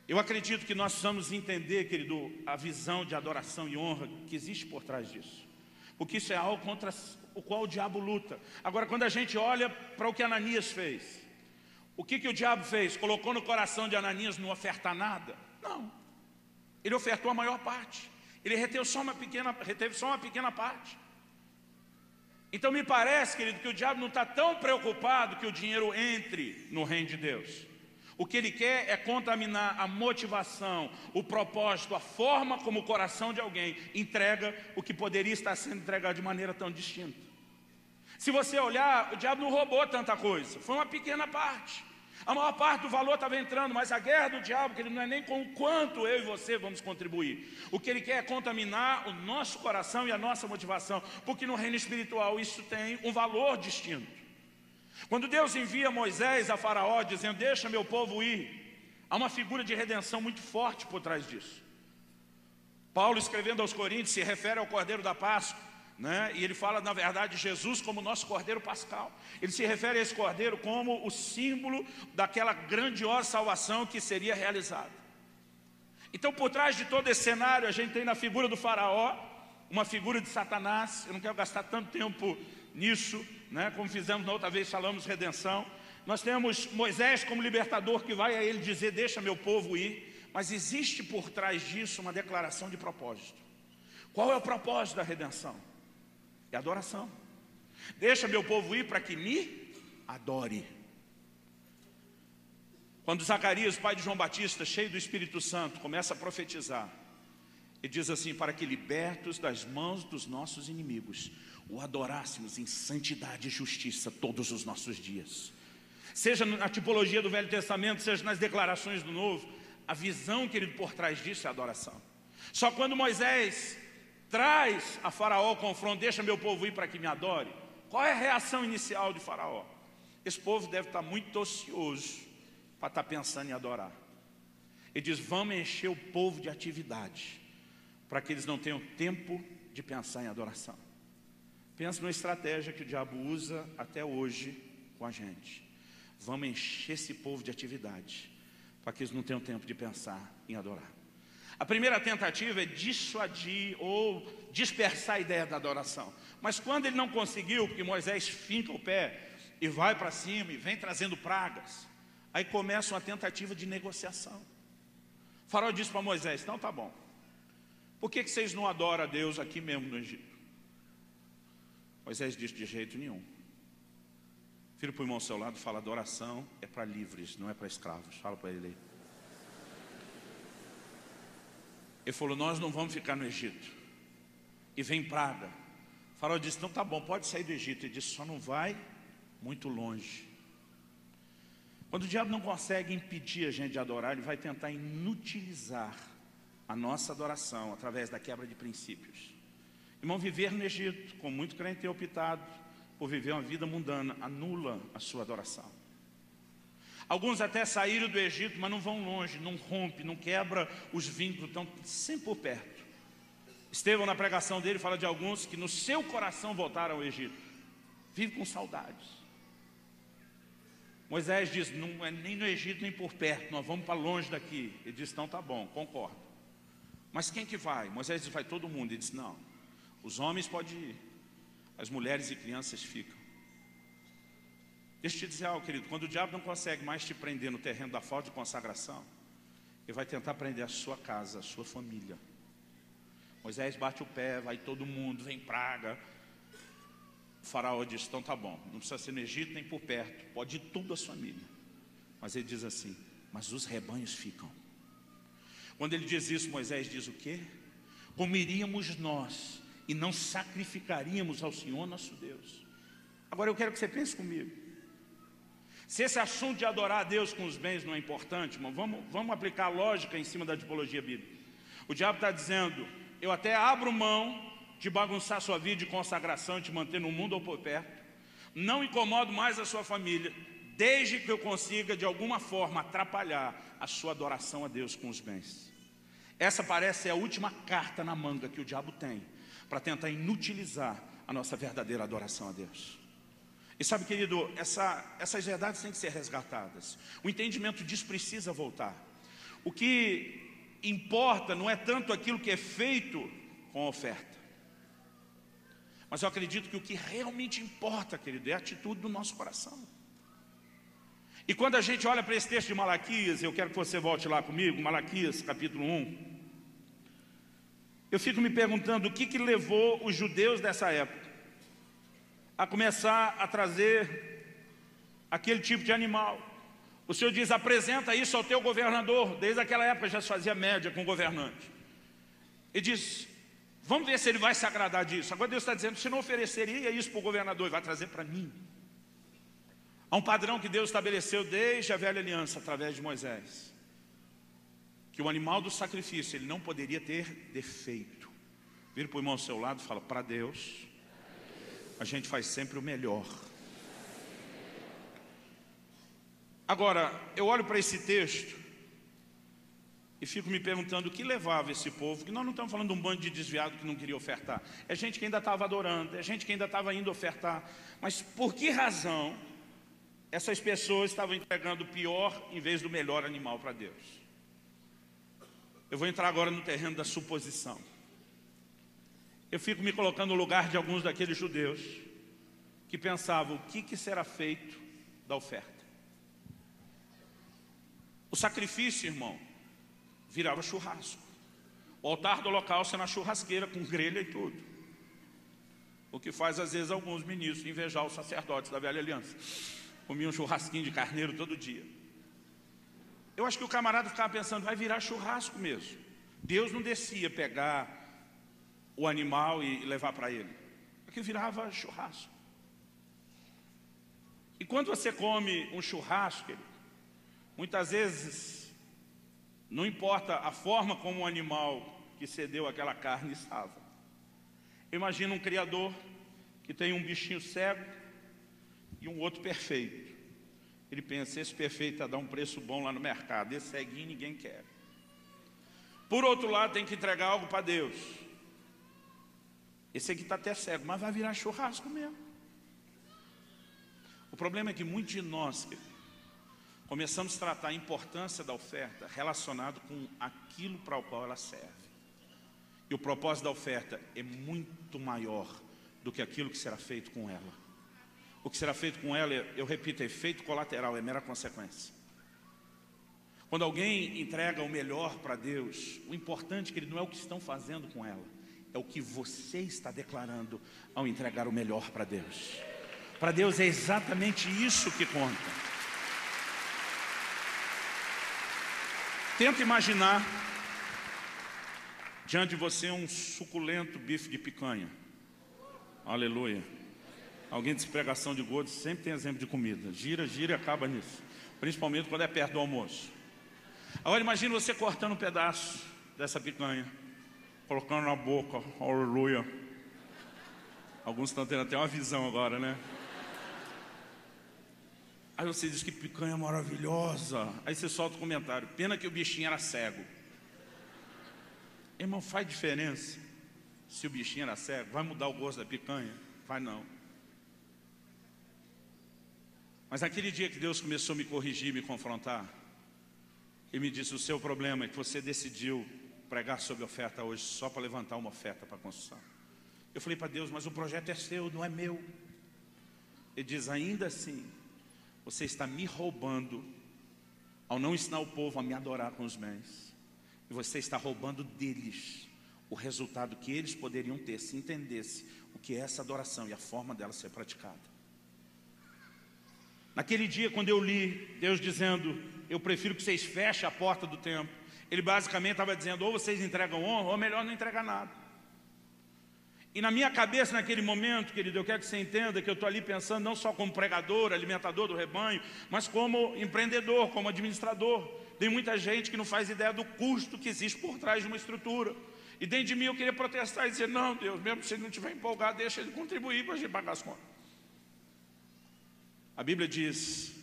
Eu acredito que nós precisamos entender, querido, a visão de adoração e honra que existe por trás disso. Porque isso é algo contra o qual o diabo luta. Agora, quando a gente olha para o que Ananias fez, o que, que o diabo fez? Colocou no coração de Ananias não ofertar nada? Não. Ele ofertou a maior parte. Ele reteve só uma pequena, reteve só uma pequena parte. Então me parece, querido, que o diabo não está tão preocupado que o dinheiro entre no reino de Deus. O que ele quer é contaminar a motivação, o propósito, a forma como o coração de alguém entrega o que poderia estar sendo entregado de maneira tão distinta. Se você olhar, o diabo não roubou tanta coisa, foi uma pequena parte. A maior parte do valor estava entrando, mas a guerra do diabo, que ele não é nem com o quanto eu e você vamos contribuir. O que ele quer é contaminar o nosso coração e a nossa motivação, porque no reino espiritual isso tem um valor distinto. Quando Deus envia Moisés a Faraó dizendo: Deixa meu povo ir, há uma figura de redenção muito forte por trás disso. Paulo, escrevendo aos Coríntios, se refere ao Cordeiro da Páscoa, né? e ele fala, na verdade, Jesus como nosso Cordeiro Pascal. Ele se refere a esse Cordeiro como o símbolo daquela grandiosa salvação que seria realizada. Então, por trás de todo esse cenário, a gente tem na figura do Faraó uma figura de Satanás. Eu não quero gastar tanto tempo nisso, né? como fizemos na outra vez, falamos redenção. Nós temos Moisés como libertador que vai a ele dizer: Deixa meu povo ir. Mas existe por trás disso uma declaração de propósito. Qual é o propósito da redenção? É adoração. Deixa meu povo ir para que me adore. Quando Zacarias, pai de João Batista, cheio do Espírito Santo, começa a profetizar, e diz assim: para que libertos das mãos dos nossos inimigos, o adorássemos em santidade e justiça todos os nossos dias. Seja na tipologia do Velho Testamento, seja nas declarações do Novo, a visão, querido, por trás disso é adoração. Só quando Moisés traz a Faraó o confronto, deixa meu povo ir para que me adore, qual é a reação inicial de Faraó? Esse povo deve estar muito ocioso para estar pensando em adorar. Ele diz: vamos encher o povo de atividade para que eles não tenham tempo de pensar em adoração. Pensa numa estratégia que o diabo usa até hoje com a gente. Vamos encher esse povo de atividade, para que eles não tenham tempo de pensar em adorar. A primeira tentativa é dissuadir ou dispersar a ideia da adoração. Mas quando ele não conseguiu, porque Moisés finca o pé e vai para cima e vem trazendo pragas, aí começa uma tentativa de negociação. O farol disse para Moisés: Então tá bom, por que, que vocês não adoram a Deus aqui mesmo no Egito? Moisés disse de jeito nenhum. Filho para o irmão ao seu lado, fala: adoração é para livres, não é para escravos. Fala para ele aí. Ele falou: Nós não vamos ficar no Egito. E vem praga. O farol disse: Então tá bom, pode sair do Egito. Ele disse: Só não vai muito longe. Quando o diabo não consegue impedir a gente de adorar, ele vai tentar inutilizar a nossa adoração através da quebra de princípios. Irmão, viver no Egito, com muito crente optado por viver uma vida mundana, anula a sua adoração. Alguns até saíram do Egito, mas não vão longe, não rompe, não quebra os vínculos, estão sempre por perto. Estevão, na pregação dele, fala de alguns que no seu coração voltaram ao Egito. Vive com saudades. Moisés diz: não é nem no Egito nem por perto, nós vamos para longe daqui. Ele diz: então tá bom, concordo. Mas quem que vai? Moisés diz: vai todo mundo. Ele diz: não, os homens podem ir, as mulheres e crianças ficam. Deixa eu te dizer algo, querido: quando o diabo não consegue mais te prender no terreno da falta de consagração, ele vai tentar prender a sua casa, a sua família. Moisés bate o pé, vai todo mundo, vem praga. O faraó diz: então tá bom, não precisa ser no Egito nem por perto, pode ir tudo a família. Mas ele diz assim: mas os rebanhos ficam. Quando ele diz isso, Moisés diz o quê? Como iríamos nós e não sacrificaríamos ao Senhor nosso Deus. Agora eu quero que você pense comigo. Se esse assunto de adorar a Deus com os bens não é importante, irmão, vamos, vamos aplicar lógica em cima da tipologia bíblica. O diabo está dizendo: eu até abro mão de bagunçar sua vida de consagração, de manter no mundo ou por perto, não incomodo mais a sua família, desde que eu consiga de alguma forma atrapalhar a sua adoração a Deus com os bens. Essa parece ser a última carta na manga que o diabo tem para tentar inutilizar a nossa verdadeira adoração a Deus. E sabe, querido, essa, essas verdades têm que ser resgatadas. O entendimento disso precisa voltar. O que importa não é tanto aquilo que é feito com a oferta. Mas eu acredito que o que realmente importa, querido, é a atitude do nosso coração. E quando a gente olha para esse texto de Malaquias, eu quero que você volte lá comigo, Malaquias capítulo 1. Eu fico me perguntando o que, que levou os judeus dessa época a começar a trazer aquele tipo de animal. O Senhor diz: apresenta isso ao teu governador. Desde aquela época já se fazia média com o governante. E diz: vamos ver se ele vai se agradar disso. Agora Deus está dizendo: se não ofereceria isso para o governador, ele vai trazer para mim. Há um padrão que Deus estabeleceu desde a velha aliança, através de Moisés. Que o animal do sacrifício, ele não poderia ter defeito. Vira para o irmão ao seu lado e fala, para Deus, a gente faz sempre o melhor. Agora, eu olho para esse texto e fico me perguntando o que levava esse povo, que nós não estamos falando de um bando de desviado que não queria ofertar, é gente que ainda estava adorando, é gente que ainda estava indo ofertar, mas por que razão essas pessoas estavam entregando o pior em vez do melhor animal para Deus. Eu vou entrar agora no terreno da suposição. Eu fico me colocando no lugar de alguns daqueles judeus que pensavam o que, que será feito da oferta. O sacrifício, irmão, virava churrasco. O altar do local sendo na churrasqueira com grelha e tudo. O que faz às vezes alguns ministros invejar os sacerdotes da velha aliança. Comiam um churrasquinho de carneiro todo dia. Eu acho que o camarada ficava pensando, vai virar churrasco mesmo. Deus não descia pegar o animal e levar para ele. Aqui virava churrasco. E quando você come um churrasco, muitas vezes, não importa a forma como o animal que cedeu aquela carne estava. Imagina um criador que tem um bichinho cego e um outro perfeito. Ele pensa, esse perfeito a dar um preço bom lá no mercado, esse ceguinho ninguém quer. Por outro lado, tem que entregar algo para Deus. Esse aqui está até cego, mas vai virar churrasco mesmo. O problema é que muitos de nós começamos a tratar a importância da oferta relacionado com aquilo para o qual ela serve. E o propósito da oferta é muito maior do que aquilo que será feito com ela. O que será feito com ela, eu repito, é efeito colateral, é mera consequência. Quando alguém entrega o melhor para Deus, o importante é que ele não é o que estão fazendo com ela, é o que você está declarando ao entregar o melhor para Deus. Para Deus é exatamente isso que conta. Tenta imaginar diante de você um suculento bife de picanha. Aleluia. Alguém de pregação de gordo sempre tem exemplo de comida. Gira, gira e acaba nisso. Principalmente quando é perto do almoço. Agora imagine você cortando um pedaço dessa picanha, colocando na boca, aleluia. Alguns estão tendo até uma visão agora, né? Aí você diz que picanha maravilhosa. Aí você solta o comentário. Pena que o bichinho era cego. Irmão, faz diferença se o bichinho era cego? Vai mudar o gosto da picanha? Vai não. Mas naquele dia que Deus começou a me corrigir, me confrontar, e me disse: O seu problema é que você decidiu pregar sobre oferta hoje só para levantar uma oferta para construção. Eu falei para Deus: Mas o projeto é seu, não é meu. Ele diz: Ainda assim, você está me roubando ao não ensinar o povo a me adorar com os bens. E você está roubando deles o resultado que eles poderiam ter se entendesse o que é essa adoração e a forma dela ser praticada. Naquele dia, quando eu li Deus dizendo eu prefiro que vocês fechem a porta do templo. Ele basicamente estava dizendo, ou vocês entregam honra, ou melhor não entregar nada. E na minha cabeça, naquele momento, querido, eu quero que você entenda que eu estou ali pensando não só como pregador, alimentador do rebanho, mas como empreendedor, como administrador. Tem muita gente que não faz ideia do custo que existe por trás de uma estrutura. E dentro de mim eu queria protestar e dizer, não, Deus, mesmo se ele não estiver empolgado, deixa ele contribuir para a gente pagar as contas. A Bíblia diz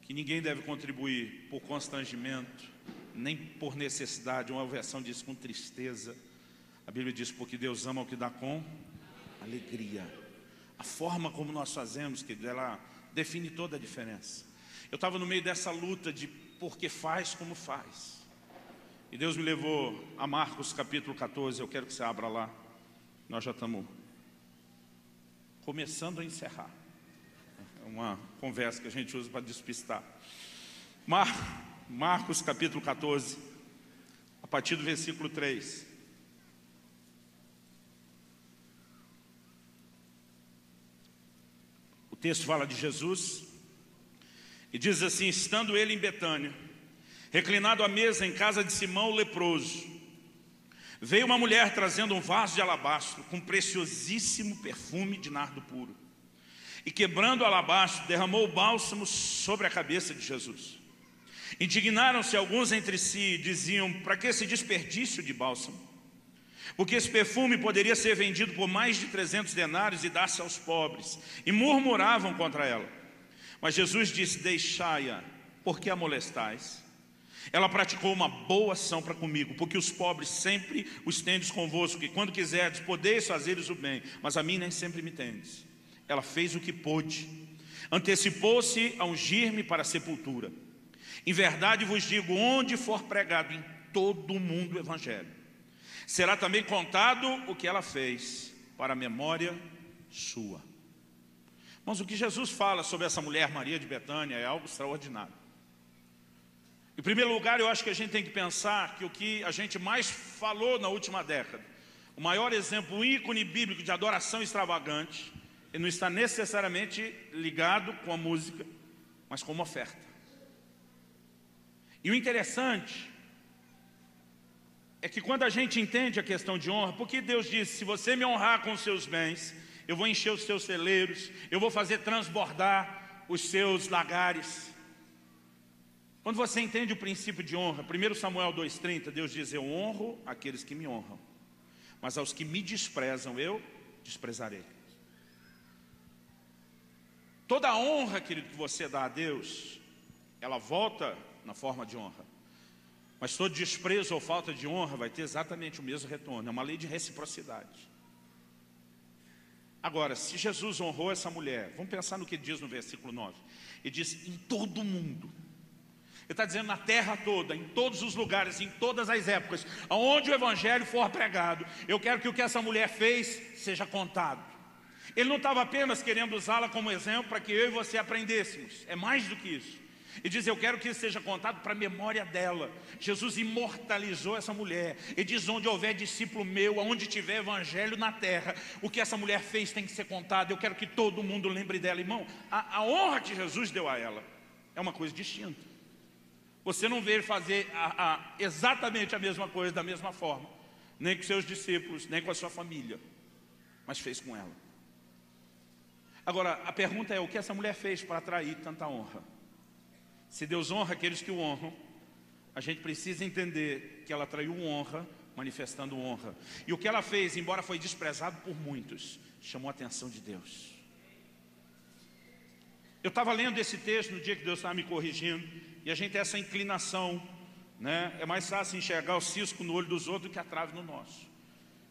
que ninguém deve contribuir por constrangimento, nem por necessidade, uma versão diz com tristeza. A Bíblia diz, porque Deus ama o que dá com alegria. A forma como nós fazemos, que ela define toda a diferença. Eu estava no meio dessa luta de porque faz como faz. E Deus me levou a Marcos capítulo 14, eu quero que você abra lá. Nós já estamos começando a encerrar uma conversa que a gente usa para despistar. Mar, Marcos capítulo 14, a partir do versículo 3. O texto fala de Jesus e diz assim: estando ele em Betânia, reclinado à mesa em casa de Simão o leproso, veio uma mulher trazendo um vaso de alabastro com preciosíssimo perfume de nardo puro. E quebrando o alabastro, derramou o bálsamo sobre a cabeça de Jesus. Indignaram-se alguns entre si e diziam: Para que esse desperdício de bálsamo? Porque esse perfume poderia ser vendido por mais de 300 denários e dar-se aos pobres. E murmuravam contra ela. Mas Jesus disse: Deixai-a, porque a molestais? Ela praticou uma boa ação para comigo, porque os pobres sempre os tendes convosco, e quando quiserdes, podeis fazer-lhes o bem, mas a mim nem sempre me tendes. Ela fez o que pôde, antecipou-se a ungir-me para a sepultura. Em verdade vos digo: onde for pregado em todo o mundo o Evangelho, Será também contado o que ela fez para a memória sua. Mas o que Jesus fala sobre essa mulher Maria de Betânia é algo extraordinário. Em primeiro lugar, eu acho que a gente tem que pensar que o que a gente mais falou na última década, o maior exemplo, o ícone bíblico de adoração extravagante, não está necessariamente ligado com a música, mas com uma oferta. E o interessante é que quando a gente entende a questão de honra, porque Deus disse, se você me honrar com os seus bens, eu vou encher os seus celeiros, eu vou fazer transbordar os seus lagares. Quando você entende o princípio de honra, 1 Samuel 2,30, Deus diz, eu honro aqueles que me honram, mas aos que me desprezam, eu desprezarei. Toda a honra, querido, que você dá a Deus, ela volta na forma de honra. Mas todo desprezo ou falta de honra vai ter exatamente o mesmo retorno. É uma lei de reciprocidade. Agora, se Jesus honrou essa mulher, vamos pensar no que diz no versículo 9. Ele diz, em todo mundo. Ele está dizendo na terra toda, em todos os lugares, em todas as épocas, aonde o evangelho for pregado, eu quero que o que essa mulher fez seja contado. Ele não estava apenas querendo usá-la como exemplo para que eu e você aprendêssemos, é mais do que isso. E diz, eu quero que isso seja contado para a memória dela. Jesus imortalizou essa mulher. E diz, onde houver discípulo meu, onde tiver evangelho na terra, o que essa mulher fez tem que ser contado. Eu quero que todo mundo lembre dela. Irmão, a, a honra que Jesus deu a ela é uma coisa distinta. Você não vê ele fazer a, a, exatamente a mesma coisa da mesma forma. Nem com seus discípulos, nem com a sua família. Mas fez com ela. Agora, a pergunta é, o que essa mulher fez para atrair tanta honra? Se Deus honra aqueles que o honram, a gente precisa entender que ela traiu honra, manifestando honra. E o que ela fez, embora foi desprezado por muitos, chamou a atenção de Deus. Eu estava lendo esse texto no dia que Deus estava me corrigindo, e a gente tem essa inclinação, né? É mais fácil enxergar o cisco no olho dos outros do que a trave no nosso.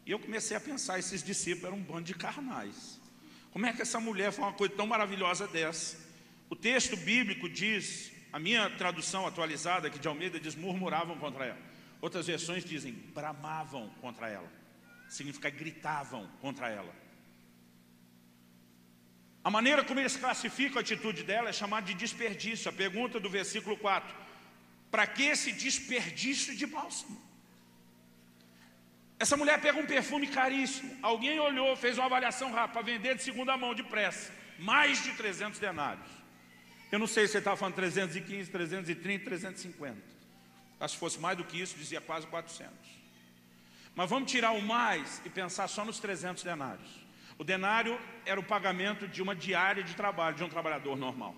E eu comecei a pensar, esses discípulos eram um bando de carnais. Como é que essa mulher foi uma coisa tão maravilhosa dessa? O texto bíblico diz a minha tradução atualizada aqui de Almeida diz murmuravam contra ela. Outras versões dizem bramavam contra ela. Significa gritavam contra ela. A maneira como eles classificam a atitude dela é chamada de desperdício. A pergunta do versículo 4. Para que esse desperdício de bálsamo? Essa mulher pega um perfume caríssimo. Alguém olhou, fez uma avaliação rápida para vender de segunda mão, de pressa. Mais de 300 denários. Eu não sei se ele estava falando 315, 330, 350. Mas se fosse mais do que isso, dizia quase 400. Mas vamos tirar o mais e pensar só nos 300 denários. O denário era o pagamento de uma diária de trabalho de um trabalhador normal.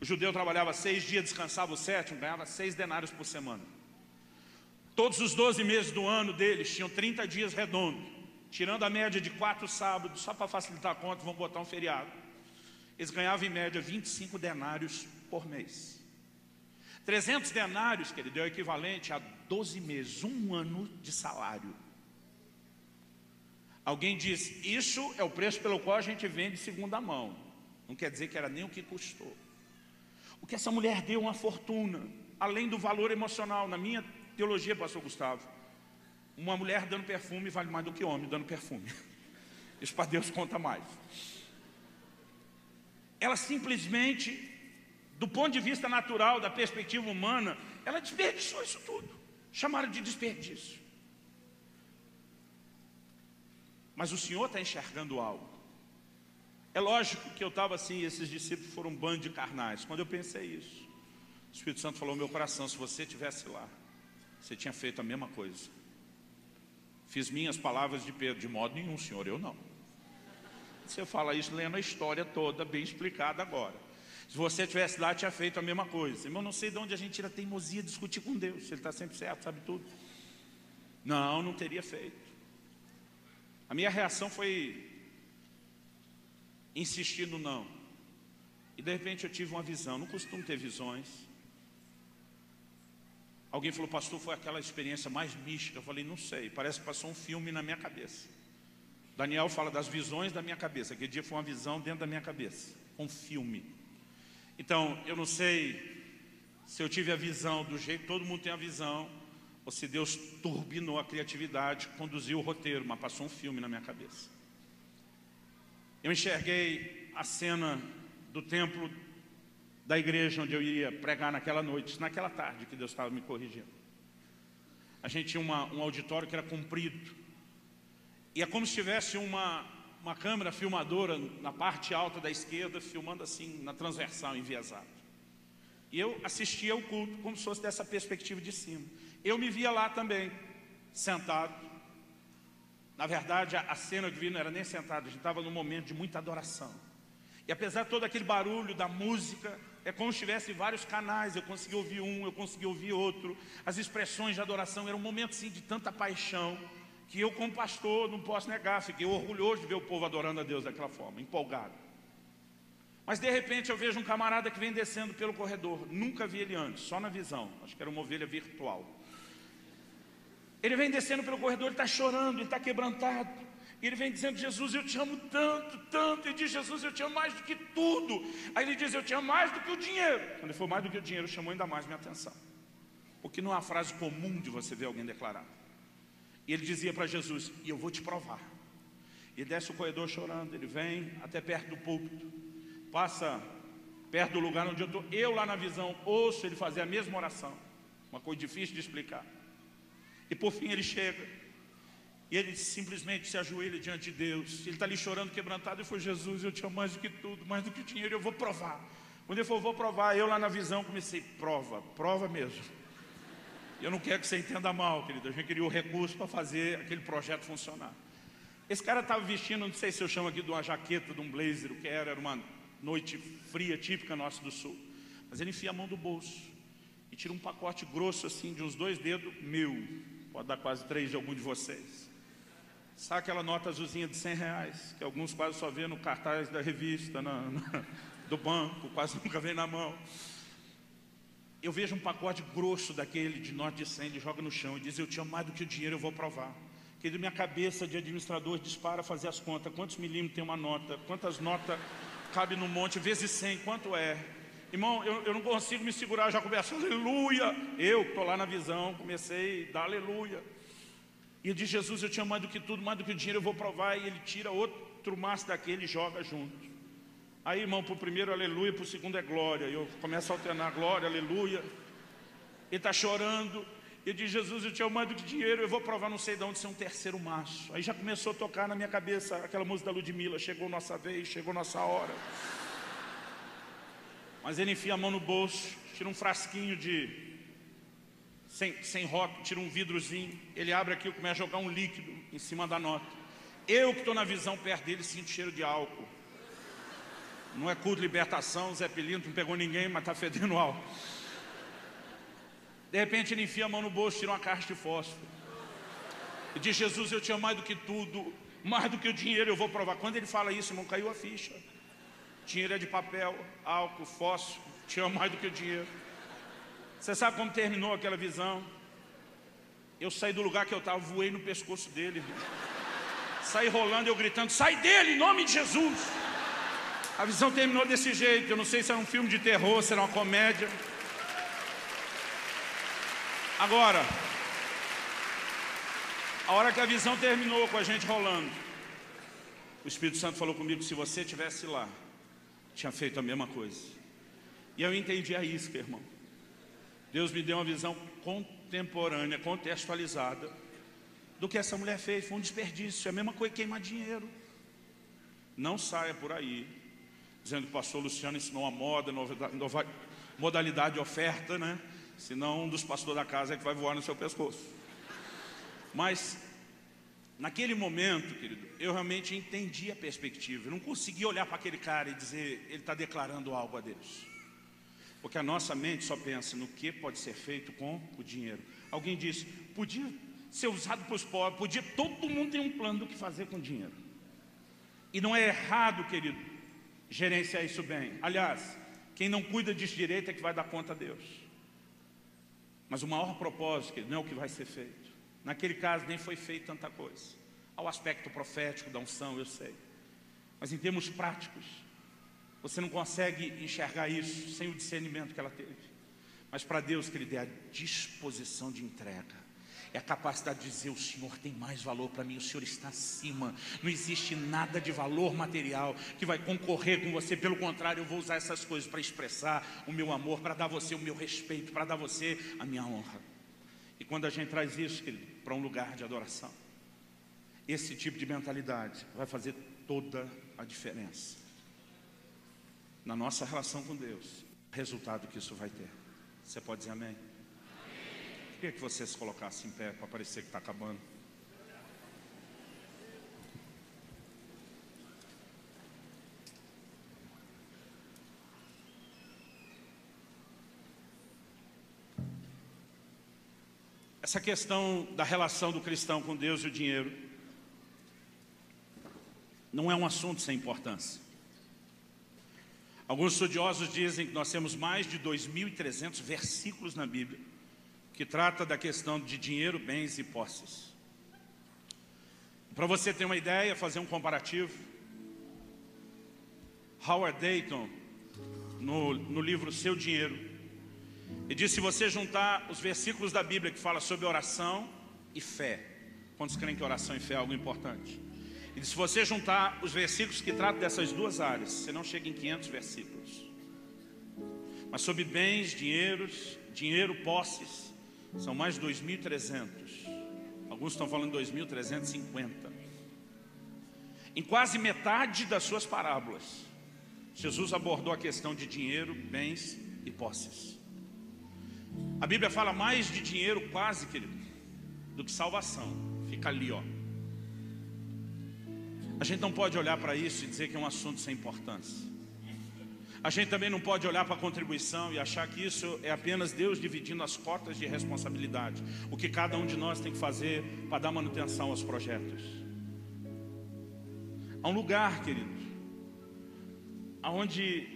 O judeu trabalhava seis dias, descansava o sétimo, ganhava seis denários por semana. Todos os 12 meses do ano deles tinham 30 dias redondos, tirando a média de quatro sábados, só para facilitar a conta, vamos botar um feriado. Eles ganhavam em média 25 denários por mês. 300 denários, que ele deu equivalente a 12 meses, um ano de salário. Alguém diz, isso é o preço pelo qual a gente vende segunda mão. Não quer dizer que era nem o que custou. O que essa mulher deu uma fortuna, além do valor emocional. Na minha teologia, pastor Gustavo, uma mulher dando perfume vale mais do que homem dando perfume. <laughs> Isso para Deus conta mais ela simplesmente, do ponto de vista natural, da perspectiva humana, ela desperdiçou isso tudo. Chamaram de desperdício. Mas o Senhor está enxergando algo. É lógico que eu estava assim, esses discípulos foram um bando de carnais. Quando eu pensei isso, o Espírito Santo falou meu coração: se você estivesse lá, você tinha feito a mesma coisa. Fiz minhas palavras de Pedro, de modo nenhum, Senhor, eu não. Você fala isso lendo a história toda, bem explicada agora. Se você tivesse lá, tinha feito a mesma coisa. Irmão, não sei de onde a gente tira teimosia de discutir com Deus. Ele está sempre certo, sabe tudo. Não, não teria feito. A minha reação foi insistir no não. E de repente eu tive uma visão. Não costumo ter visões. Alguém falou, pastor, foi aquela experiência mais mística. Eu falei, não sei, parece que passou um filme na minha cabeça. Daniel fala das visões da minha cabeça. Aquele dia foi uma visão dentro da minha cabeça, um filme. Então, eu não sei se eu tive a visão do jeito, todo mundo tem a visão, ou se Deus turbinou a criatividade, conduziu o roteiro, mas passou um filme na minha cabeça. Eu enxerguei a cena do templo da igreja onde eu iria pregar naquela noite, naquela tarde que Deus estava me corrigindo. A gente tinha uma, um auditório que era comprido. E é como se tivesse uma, uma câmera filmadora na parte alta da esquerda, filmando assim, na transversal, enviesado. E eu assistia ao culto como se fosse dessa perspectiva de cima. Eu me via lá também, sentado. Na verdade, a, a cena que vi não era nem sentado, a gente estava num momento de muita adoração. E apesar de todo aquele barulho da música, é como se tivesse vários canais, eu consegui ouvir um, eu consegui ouvir outro. As expressões de adoração, era um momento assim, de tanta paixão, que eu como pastor não posso negar, fiquei orgulhoso de ver o povo adorando a Deus daquela forma, empolgado. Mas de repente eu vejo um camarada que vem descendo pelo corredor, nunca vi ele antes, só na visão, acho que era uma ovelha virtual. Ele vem descendo pelo corredor, ele está chorando, ele está quebrantado. Ele vem dizendo, Jesus, eu te amo tanto, tanto. Ele diz, Jesus, eu te amo mais do que tudo. Aí ele diz, eu te amo mais do que o dinheiro. Quando ele for mais do que o dinheiro, chamou ainda mais minha atenção. Porque não é uma frase comum de você ver alguém declarar. E ele dizia para Jesus, e eu vou te provar. E desce o corredor chorando, ele vem até perto do púlpito, passa perto do lugar onde eu estou. Eu lá na visão ouço ele fazer a mesma oração. Uma coisa difícil de explicar. E por fim ele chega e ele simplesmente se ajoelha diante de Deus. Ele está ali chorando, quebrantado. E foi Jesus, eu te amo mais do que tudo, mais do que dinheiro. Eu vou provar. Quando ele falou, vou provar, eu lá na visão comecei, prova, prova mesmo. Eu não quero que você entenda mal, querido. A gente queria o recurso para fazer aquele projeto funcionar. Esse cara estava vestindo, não sei se eu chamo aqui de uma jaqueta, de um blazer, o que era, era uma noite fria, típica nossa do sul. Mas ele enfia a mão do bolso e tira um pacote grosso assim, de uns dois dedos, meu. Pode dar quase três de algum de vocês. Sabe aquela nota azulzinha de 100 reais, que alguns quase só vê no cartaz da revista, na, na, do banco, quase <laughs> nunca vem na mão. Eu vejo um pacote grosso daquele de nota de 100, ele joga no chão e diz, eu amo mais do que o dinheiro, eu vou provar. Que minha cabeça de administrador dispara fazer as contas, quantos milímetros tem uma nota, quantas notas cabe no monte, vezes 100, quanto é? Irmão, eu, eu não consigo me segurar, já começo, aleluia. Eu, estou lá na visão, comecei a dar aleluia. E diz, Jesus, eu amo mais do que tudo, mais do que o dinheiro, eu vou provar. E ele tira outro maço daquele e joga junto. Aí, irmão, para o primeiro, aleluia, para o segundo é glória. E eu começo a alternar glória, aleluia. Ele está chorando. Ele diz, Jesus, eu te amo mais do que dinheiro, eu vou provar não sei de onde ser um terceiro maço. Aí já começou a tocar na minha cabeça aquela música da Ludmilla, chegou nossa vez, chegou nossa hora. Mas ele enfia a mão no bolso, tira um frasquinho de sem, sem rótulo, tira um vidrozinho, ele abre aqui e começa a jogar um líquido em cima da nota. Eu que estou na visão perto dele sinto cheiro de álcool. Não é culto de libertação, Zé Pelinto não pegou ninguém, mas está fedendo <laughs> álcool. De repente ele enfia a mão no bolso, tira uma caixa de fósforo. E diz, Jesus, eu te amo mais do que tudo, mais do que o dinheiro, eu vou provar. Quando ele fala isso, irmão, caiu a ficha. Dinheiro é de papel, álcool, fósforo, te amo mais do que o dinheiro. Você sabe como terminou aquela visão? Eu saí do lugar que eu estava, voei no pescoço dele. Saí rolando, eu gritando, sai dele, em nome de Jesus. A visão terminou desse jeito. Eu não sei se era um filme de terror, se era uma comédia. Agora, a hora que a visão terminou com a gente rolando, o Espírito Santo falou comigo: se você tivesse lá, tinha feito a mesma coisa. E eu entendi a isca, irmão. Deus me deu uma visão contemporânea, contextualizada do que essa mulher fez. Foi um desperdício, é a mesma coisa que queimar dinheiro. Não saia por aí dizendo que o pastor Luciano ensinou uma moda, nova, modalidade de oferta, né? Senão um dos pastores da casa é que vai voar no seu pescoço. Mas, naquele momento, querido, eu realmente entendi a perspectiva. Eu não consegui olhar para aquele cara e dizer, ele está declarando algo a Deus. Porque a nossa mente só pensa no que pode ser feito com o dinheiro. Alguém disse, podia ser usado para os pobres, podia, todo mundo tem um plano do que fazer com dinheiro. E não é errado, querido, gerenciar isso bem. Aliás, quem não cuida disso direito é que vai dar conta a Deus. Mas o maior propósito, não é o que vai ser feito. Naquele caso nem foi feito tanta coisa. Ao aspecto profético da unção, eu sei. Mas em termos práticos, você não consegue enxergar isso sem o discernimento que ela teve. Mas para Deus que Ele dê a disposição de entrega. É a capacidade de dizer: o Senhor tem mais valor para mim, o Senhor está acima. Não existe nada de valor material que vai concorrer com você, pelo contrário, eu vou usar essas coisas para expressar o meu amor, para dar você o meu respeito, para dar você a minha honra. E quando a gente traz isso, querido, para um lugar de adoração, esse tipo de mentalidade vai fazer toda a diferença na nossa relação com Deus, resultado que isso vai ter. Você pode dizer amém? Queria que você se colocasse em pé para parecer que está acabando. Essa questão da relação do cristão com Deus e o dinheiro não é um assunto sem importância. Alguns estudiosos dizem que nós temos mais de 2.300 versículos na Bíblia que trata da questão de dinheiro, bens e posses. Para você ter uma ideia, fazer um comparativo, Howard Dayton, no, no livro Seu Dinheiro, ele diz: se você juntar os versículos da Bíblia que fala sobre oração e fé, quantos creem que oração e fé é algo importante? E se você juntar os versículos que tratam dessas duas áreas, você não chega em 500 versículos. Mas sobre bens, dinheiros, dinheiro, posses, são mais de 2.300. Alguns estão falando 2.350. Em quase metade das suas parábolas, Jesus abordou a questão de dinheiro, bens e posses. A Bíblia fala mais de dinheiro, quase, querido, do que salvação. Fica ali, ó. A gente não pode olhar para isso e dizer que é um assunto sem importância. A gente também não pode olhar para a contribuição e achar que isso é apenas Deus dividindo as cotas de responsabilidade. O que cada um de nós tem que fazer para dar manutenção aos projetos. Há um lugar, querido, onde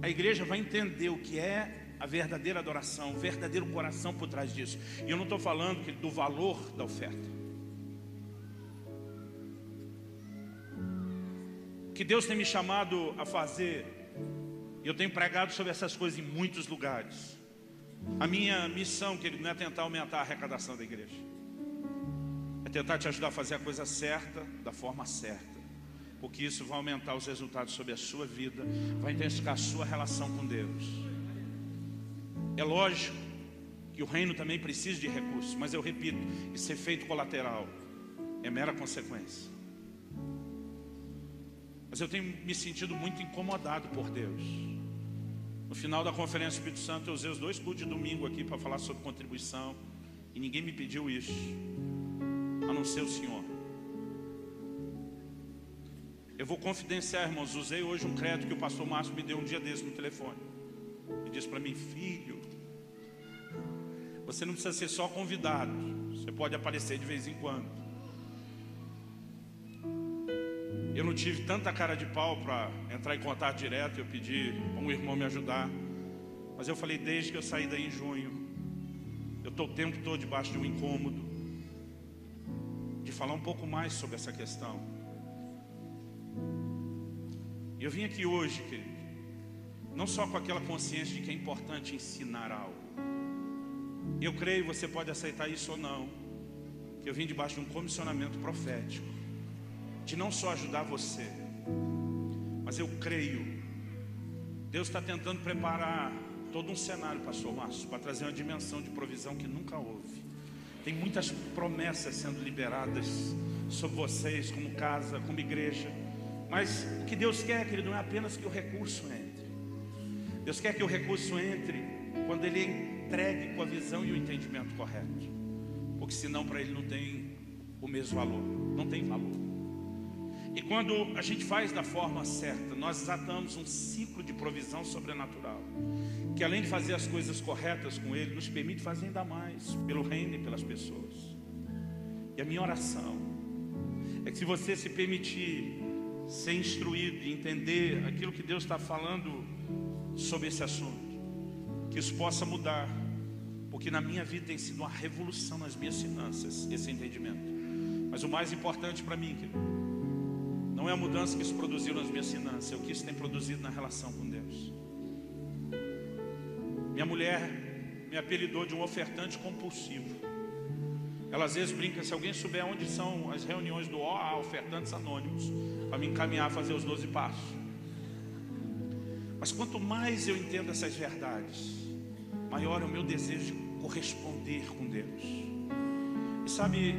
a igreja vai entender o que é a verdadeira adoração, o verdadeiro coração por trás disso. E eu não estou falando do valor da oferta. Que Deus tem me chamado a fazer e eu tenho pregado sobre essas coisas em muitos lugares. A minha missão, querido, não é tentar aumentar a arrecadação da igreja. É tentar te ajudar a fazer a coisa certa, da forma certa. Porque isso vai aumentar os resultados sobre a sua vida, vai intensificar a sua relação com Deus. É lógico que o reino também precisa de recursos, mas eu repito, isso é feito colateral, é mera consequência. Mas eu tenho me sentido muito incomodado por Deus. No final da conferência Espírito Santo, eu usei os dois cultos de domingo aqui para falar sobre contribuição. E ninguém me pediu isso, a não ser o Senhor. Eu vou confidenciar, irmãos. Usei hoje um crédito que o pastor Márcio me deu um dia desse no telefone. Ele disse para mim, filho, você não precisa ser só convidado, você pode aparecer de vez em quando. Eu não tive tanta cara de pau para entrar em contato direto. Eu pedi para um irmão me ajudar. Mas eu falei, desde que eu saí daí em junho, eu estou o tempo todo debaixo de um incômodo. De falar um pouco mais sobre essa questão. E eu vim aqui hoje, querido, não só com aquela consciência de que é importante ensinar algo. Eu creio, você pode aceitar isso ou não, eu vim debaixo de um comissionamento profético de não só ajudar você, mas eu creio. Deus está tentando preparar todo um cenário, pastor Márcio, para trazer uma dimensão de provisão que nunca houve. Tem muitas promessas sendo liberadas sobre vocês, como casa, como igreja. Mas o que Deus quer, querido, não é apenas que o recurso entre. Deus quer que o recurso entre quando ele é entregue com a visão e o entendimento correto. Porque senão para ele não tem o mesmo valor. Não tem valor. E quando a gente faz da forma certa, nós desatamos um ciclo de provisão sobrenatural, que além de fazer as coisas corretas com Ele, nos permite fazer ainda mais pelo reino e pelas pessoas. E a minha oração é que se você se permitir ser instruído e entender aquilo que Deus está falando sobre esse assunto, que isso possa mudar, porque na minha vida tem sido uma revolução nas minhas finanças, esse entendimento. Mas o mais importante para mim, querido, não é a mudança que isso produziu nas minhas finanças, é o que isso tem produzido na relação com Deus. Minha mulher me apelidou de um ofertante compulsivo. Ela às vezes brinca, se alguém souber onde são as reuniões do OA, ofertantes anônimos, para me encaminhar a fazer os 12 passos. Mas quanto mais eu entendo essas verdades, maior é o meu desejo de corresponder com Deus. E sabe,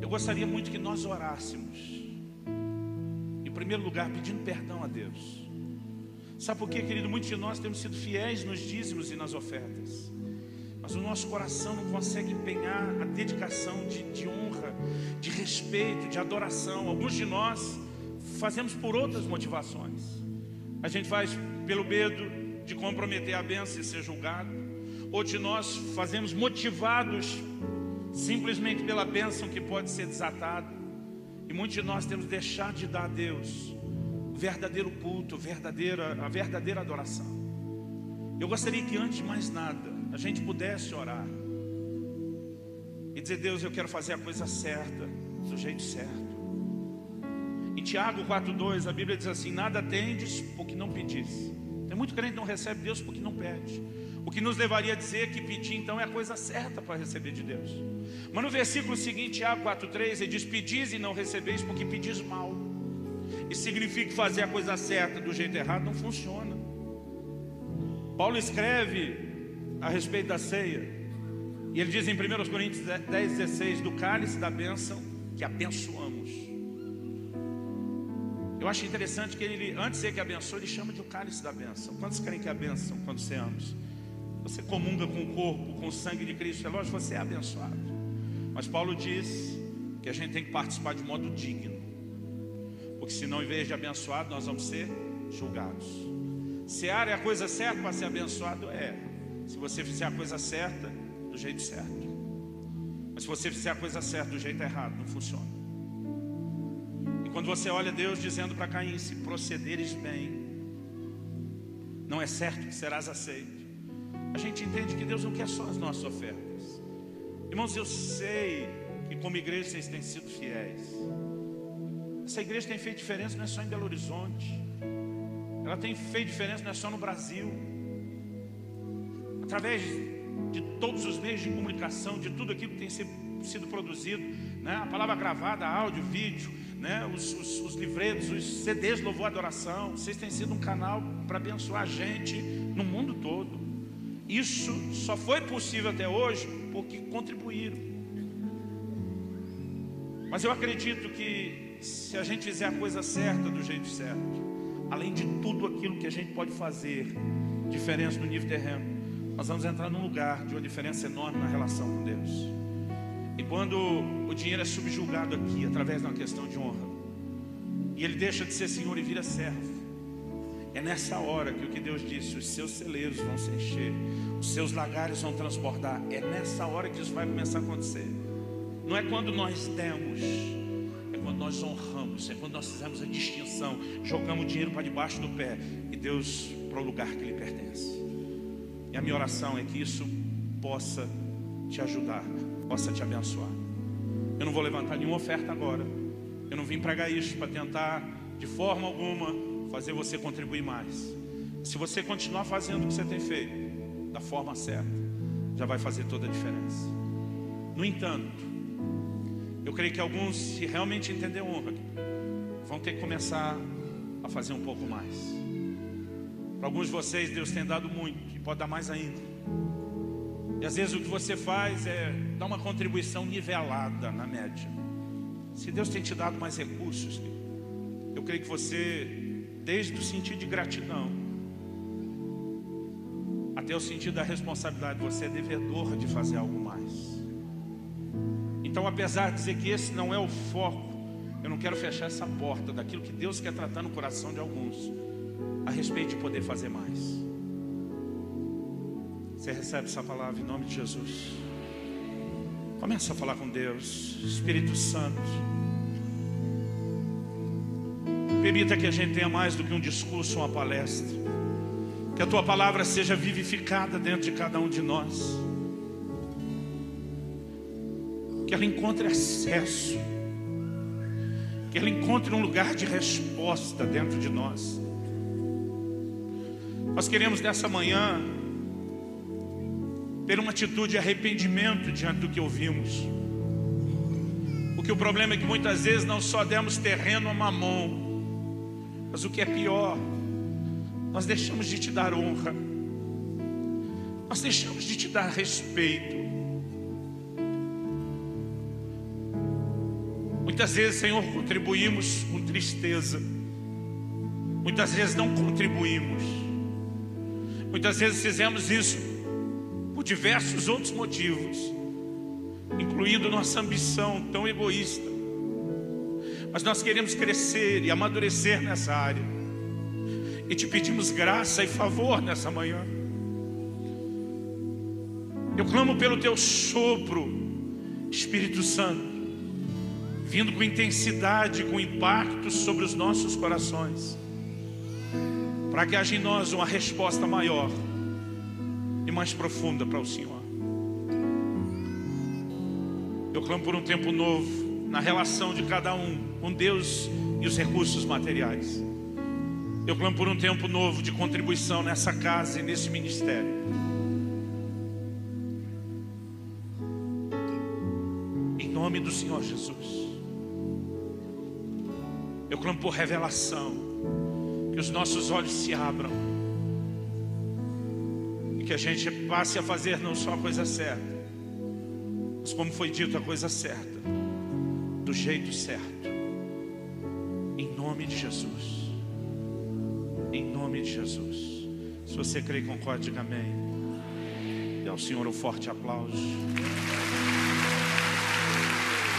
eu gostaria muito que nós orássemos, em primeiro lugar, pedindo perdão a Deus. Sabe por quê, querido? Muitos de nós temos sido fiéis nos dízimos e nas ofertas. Mas o nosso coração não consegue empenhar a dedicação de, de honra, de respeito, de adoração. Alguns de nós fazemos por outras motivações. A gente faz pelo medo de comprometer a bênção e ser julgado. Ou de nós fazemos motivados simplesmente pela bênção que pode ser desatada. Muitos de nós temos deixado de dar a Deus o verdadeiro culto, verdadeira, a verdadeira adoração. Eu gostaria que antes de mais nada, a gente pudesse orar e dizer: Deus, eu quero fazer a coisa certa, do jeito certo. Em Tiago 4,2, a Bíblia diz assim: Nada tendes porque não pedis. Tem muito crente que não recebe Deus porque não pede. O que nos levaria a dizer que pedir então é a coisa certa para receber de Deus. Mas no versículo seguinte, Tiago 4,3, ele diz: Pedis e não recebeis porque pedis mal. E significa que fazer a coisa certa do jeito errado não funciona. Paulo escreve a respeito da ceia. E ele diz em 1 Coríntios 10, 16: do cálice da bênção que abençoamos. Eu acho interessante que ele, antes de que abençoe, ele chama de o cálice da bênção. Quantos querem que é a bênção quando ceamos? Você comunga com o corpo, com o sangue de Cristo, é lógico, você é abençoado. Mas Paulo diz que a gente tem que participar de modo digno. Porque senão, em vez de abençoado, nós vamos ser julgados. Seara é a coisa certa para ser abençoado? É. Se você fizer a coisa certa, do jeito certo. Mas se você fizer a coisa certa do jeito errado, não funciona. E quando você olha Deus dizendo para Caim: se procederes bem, não é certo que serás aceito. A gente entende que Deus não quer só as nossas ofertas. Irmãos, eu sei que como igreja vocês têm sido fiéis. Essa igreja tem feito diferença não é só em Belo Horizonte. Ela tem feito diferença não é só no Brasil através de todos os meios de comunicação, de tudo aquilo que tem sido produzido, né? a palavra gravada, áudio, vídeo, né? os, os, os livretos, os CDs Louvor Adoração, vocês têm sido um canal para abençoar a gente no mundo todo. Isso só foi possível até hoje porque contribuíram. Mas eu acredito que se a gente fizer a coisa certa do jeito certo, além de tudo aquilo que a gente pode fazer, diferença no nível terreno, nós vamos entrar num lugar de uma diferença enorme na relação com Deus. E quando o dinheiro é subjugado aqui, através de uma questão de honra, e ele deixa de ser senhor e vira servo, é nessa hora que o que Deus disse: os seus celeiros vão se encher, os seus lagares vão transbordar. É nessa hora que isso vai começar a acontecer. Não é quando nós temos, é quando nós honramos, é quando nós fizemos a distinção, jogamos o dinheiro para debaixo do pé e Deus para o lugar que lhe pertence. E a minha oração é que isso possa te ajudar, possa te abençoar. Eu não vou levantar nenhuma oferta agora. Eu não vim pregar isso para tentar, de forma alguma, fazer você contribuir mais. Se você continuar fazendo o que você tem feito, da forma certa, já vai fazer toda a diferença. No entanto, eu creio que alguns, se realmente entender honra, vão ter que começar a fazer um pouco mais. Para alguns de vocês, Deus tem dado muito e pode dar mais ainda. E às vezes o que você faz é dar uma contribuição nivelada na média. Se Deus tem te dado mais recursos, eu creio que você, desde o sentido de gratidão até o sentido da responsabilidade, você é devedor de fazer algo mais. Então, apesar de dizer que esse não é o foco, eu não quero fechar essa porta daquilo que Deus quer tratar no coração de alguns a respeito de poder fazer mais. Você recebe essa palavra em nome de Jesus. Começa a falar com Deus, Espírito Santo. Permita que a gente tenha mais do que um discurso, uma palestra. Que a tua palavra seja vivificada dentro de cada um de nós. Que ela encontre acesso. Que ela encontre um lugar de resposta dentro de nós. Nós queremos nessa manhã ter uma atitude de arrependimento diante do que ouvimos. Porque o problema é que muitas vezes não só demos terreno a mamão, mas o que é pior, nós deixamos de te dar honra, nós deixamos de te dar respeito. Muitas vezes, Senhor, contribuímos com tristeza, muitas vezes não contribuímos, muitas vezes fizemos isso por diversos outros motivos, incluindo nossa ambição tão egoísta. Mas nós queremos crescer e amadurecer nessa área e te pedimos graça e favor nessa manhã. Eu clamo pelo teu sopro, Espírito Santo, vindo com intensidade, com impacto sobre os nossos corações, para que haja em nós uma resposta maior e mais profunda para o Senhor. Eu clamo por um tempo novo na relação de cada um com Deus e os recursos materiais. Eu clamo por um tempo novo de contribuição nessa casa e nesse ministério. Em nome do Senhor Jesus. Eu clamo por revelação. Que os nossos olhos se abram. E que a gente passe a fazer não só a coisa certa, mas como foi dito, a coisa certa, do jeito certo. Em nome de Jesus em nome de Jesus. Se você crê e concorda, diga amém. Dê ao Senhor um forte aplauso.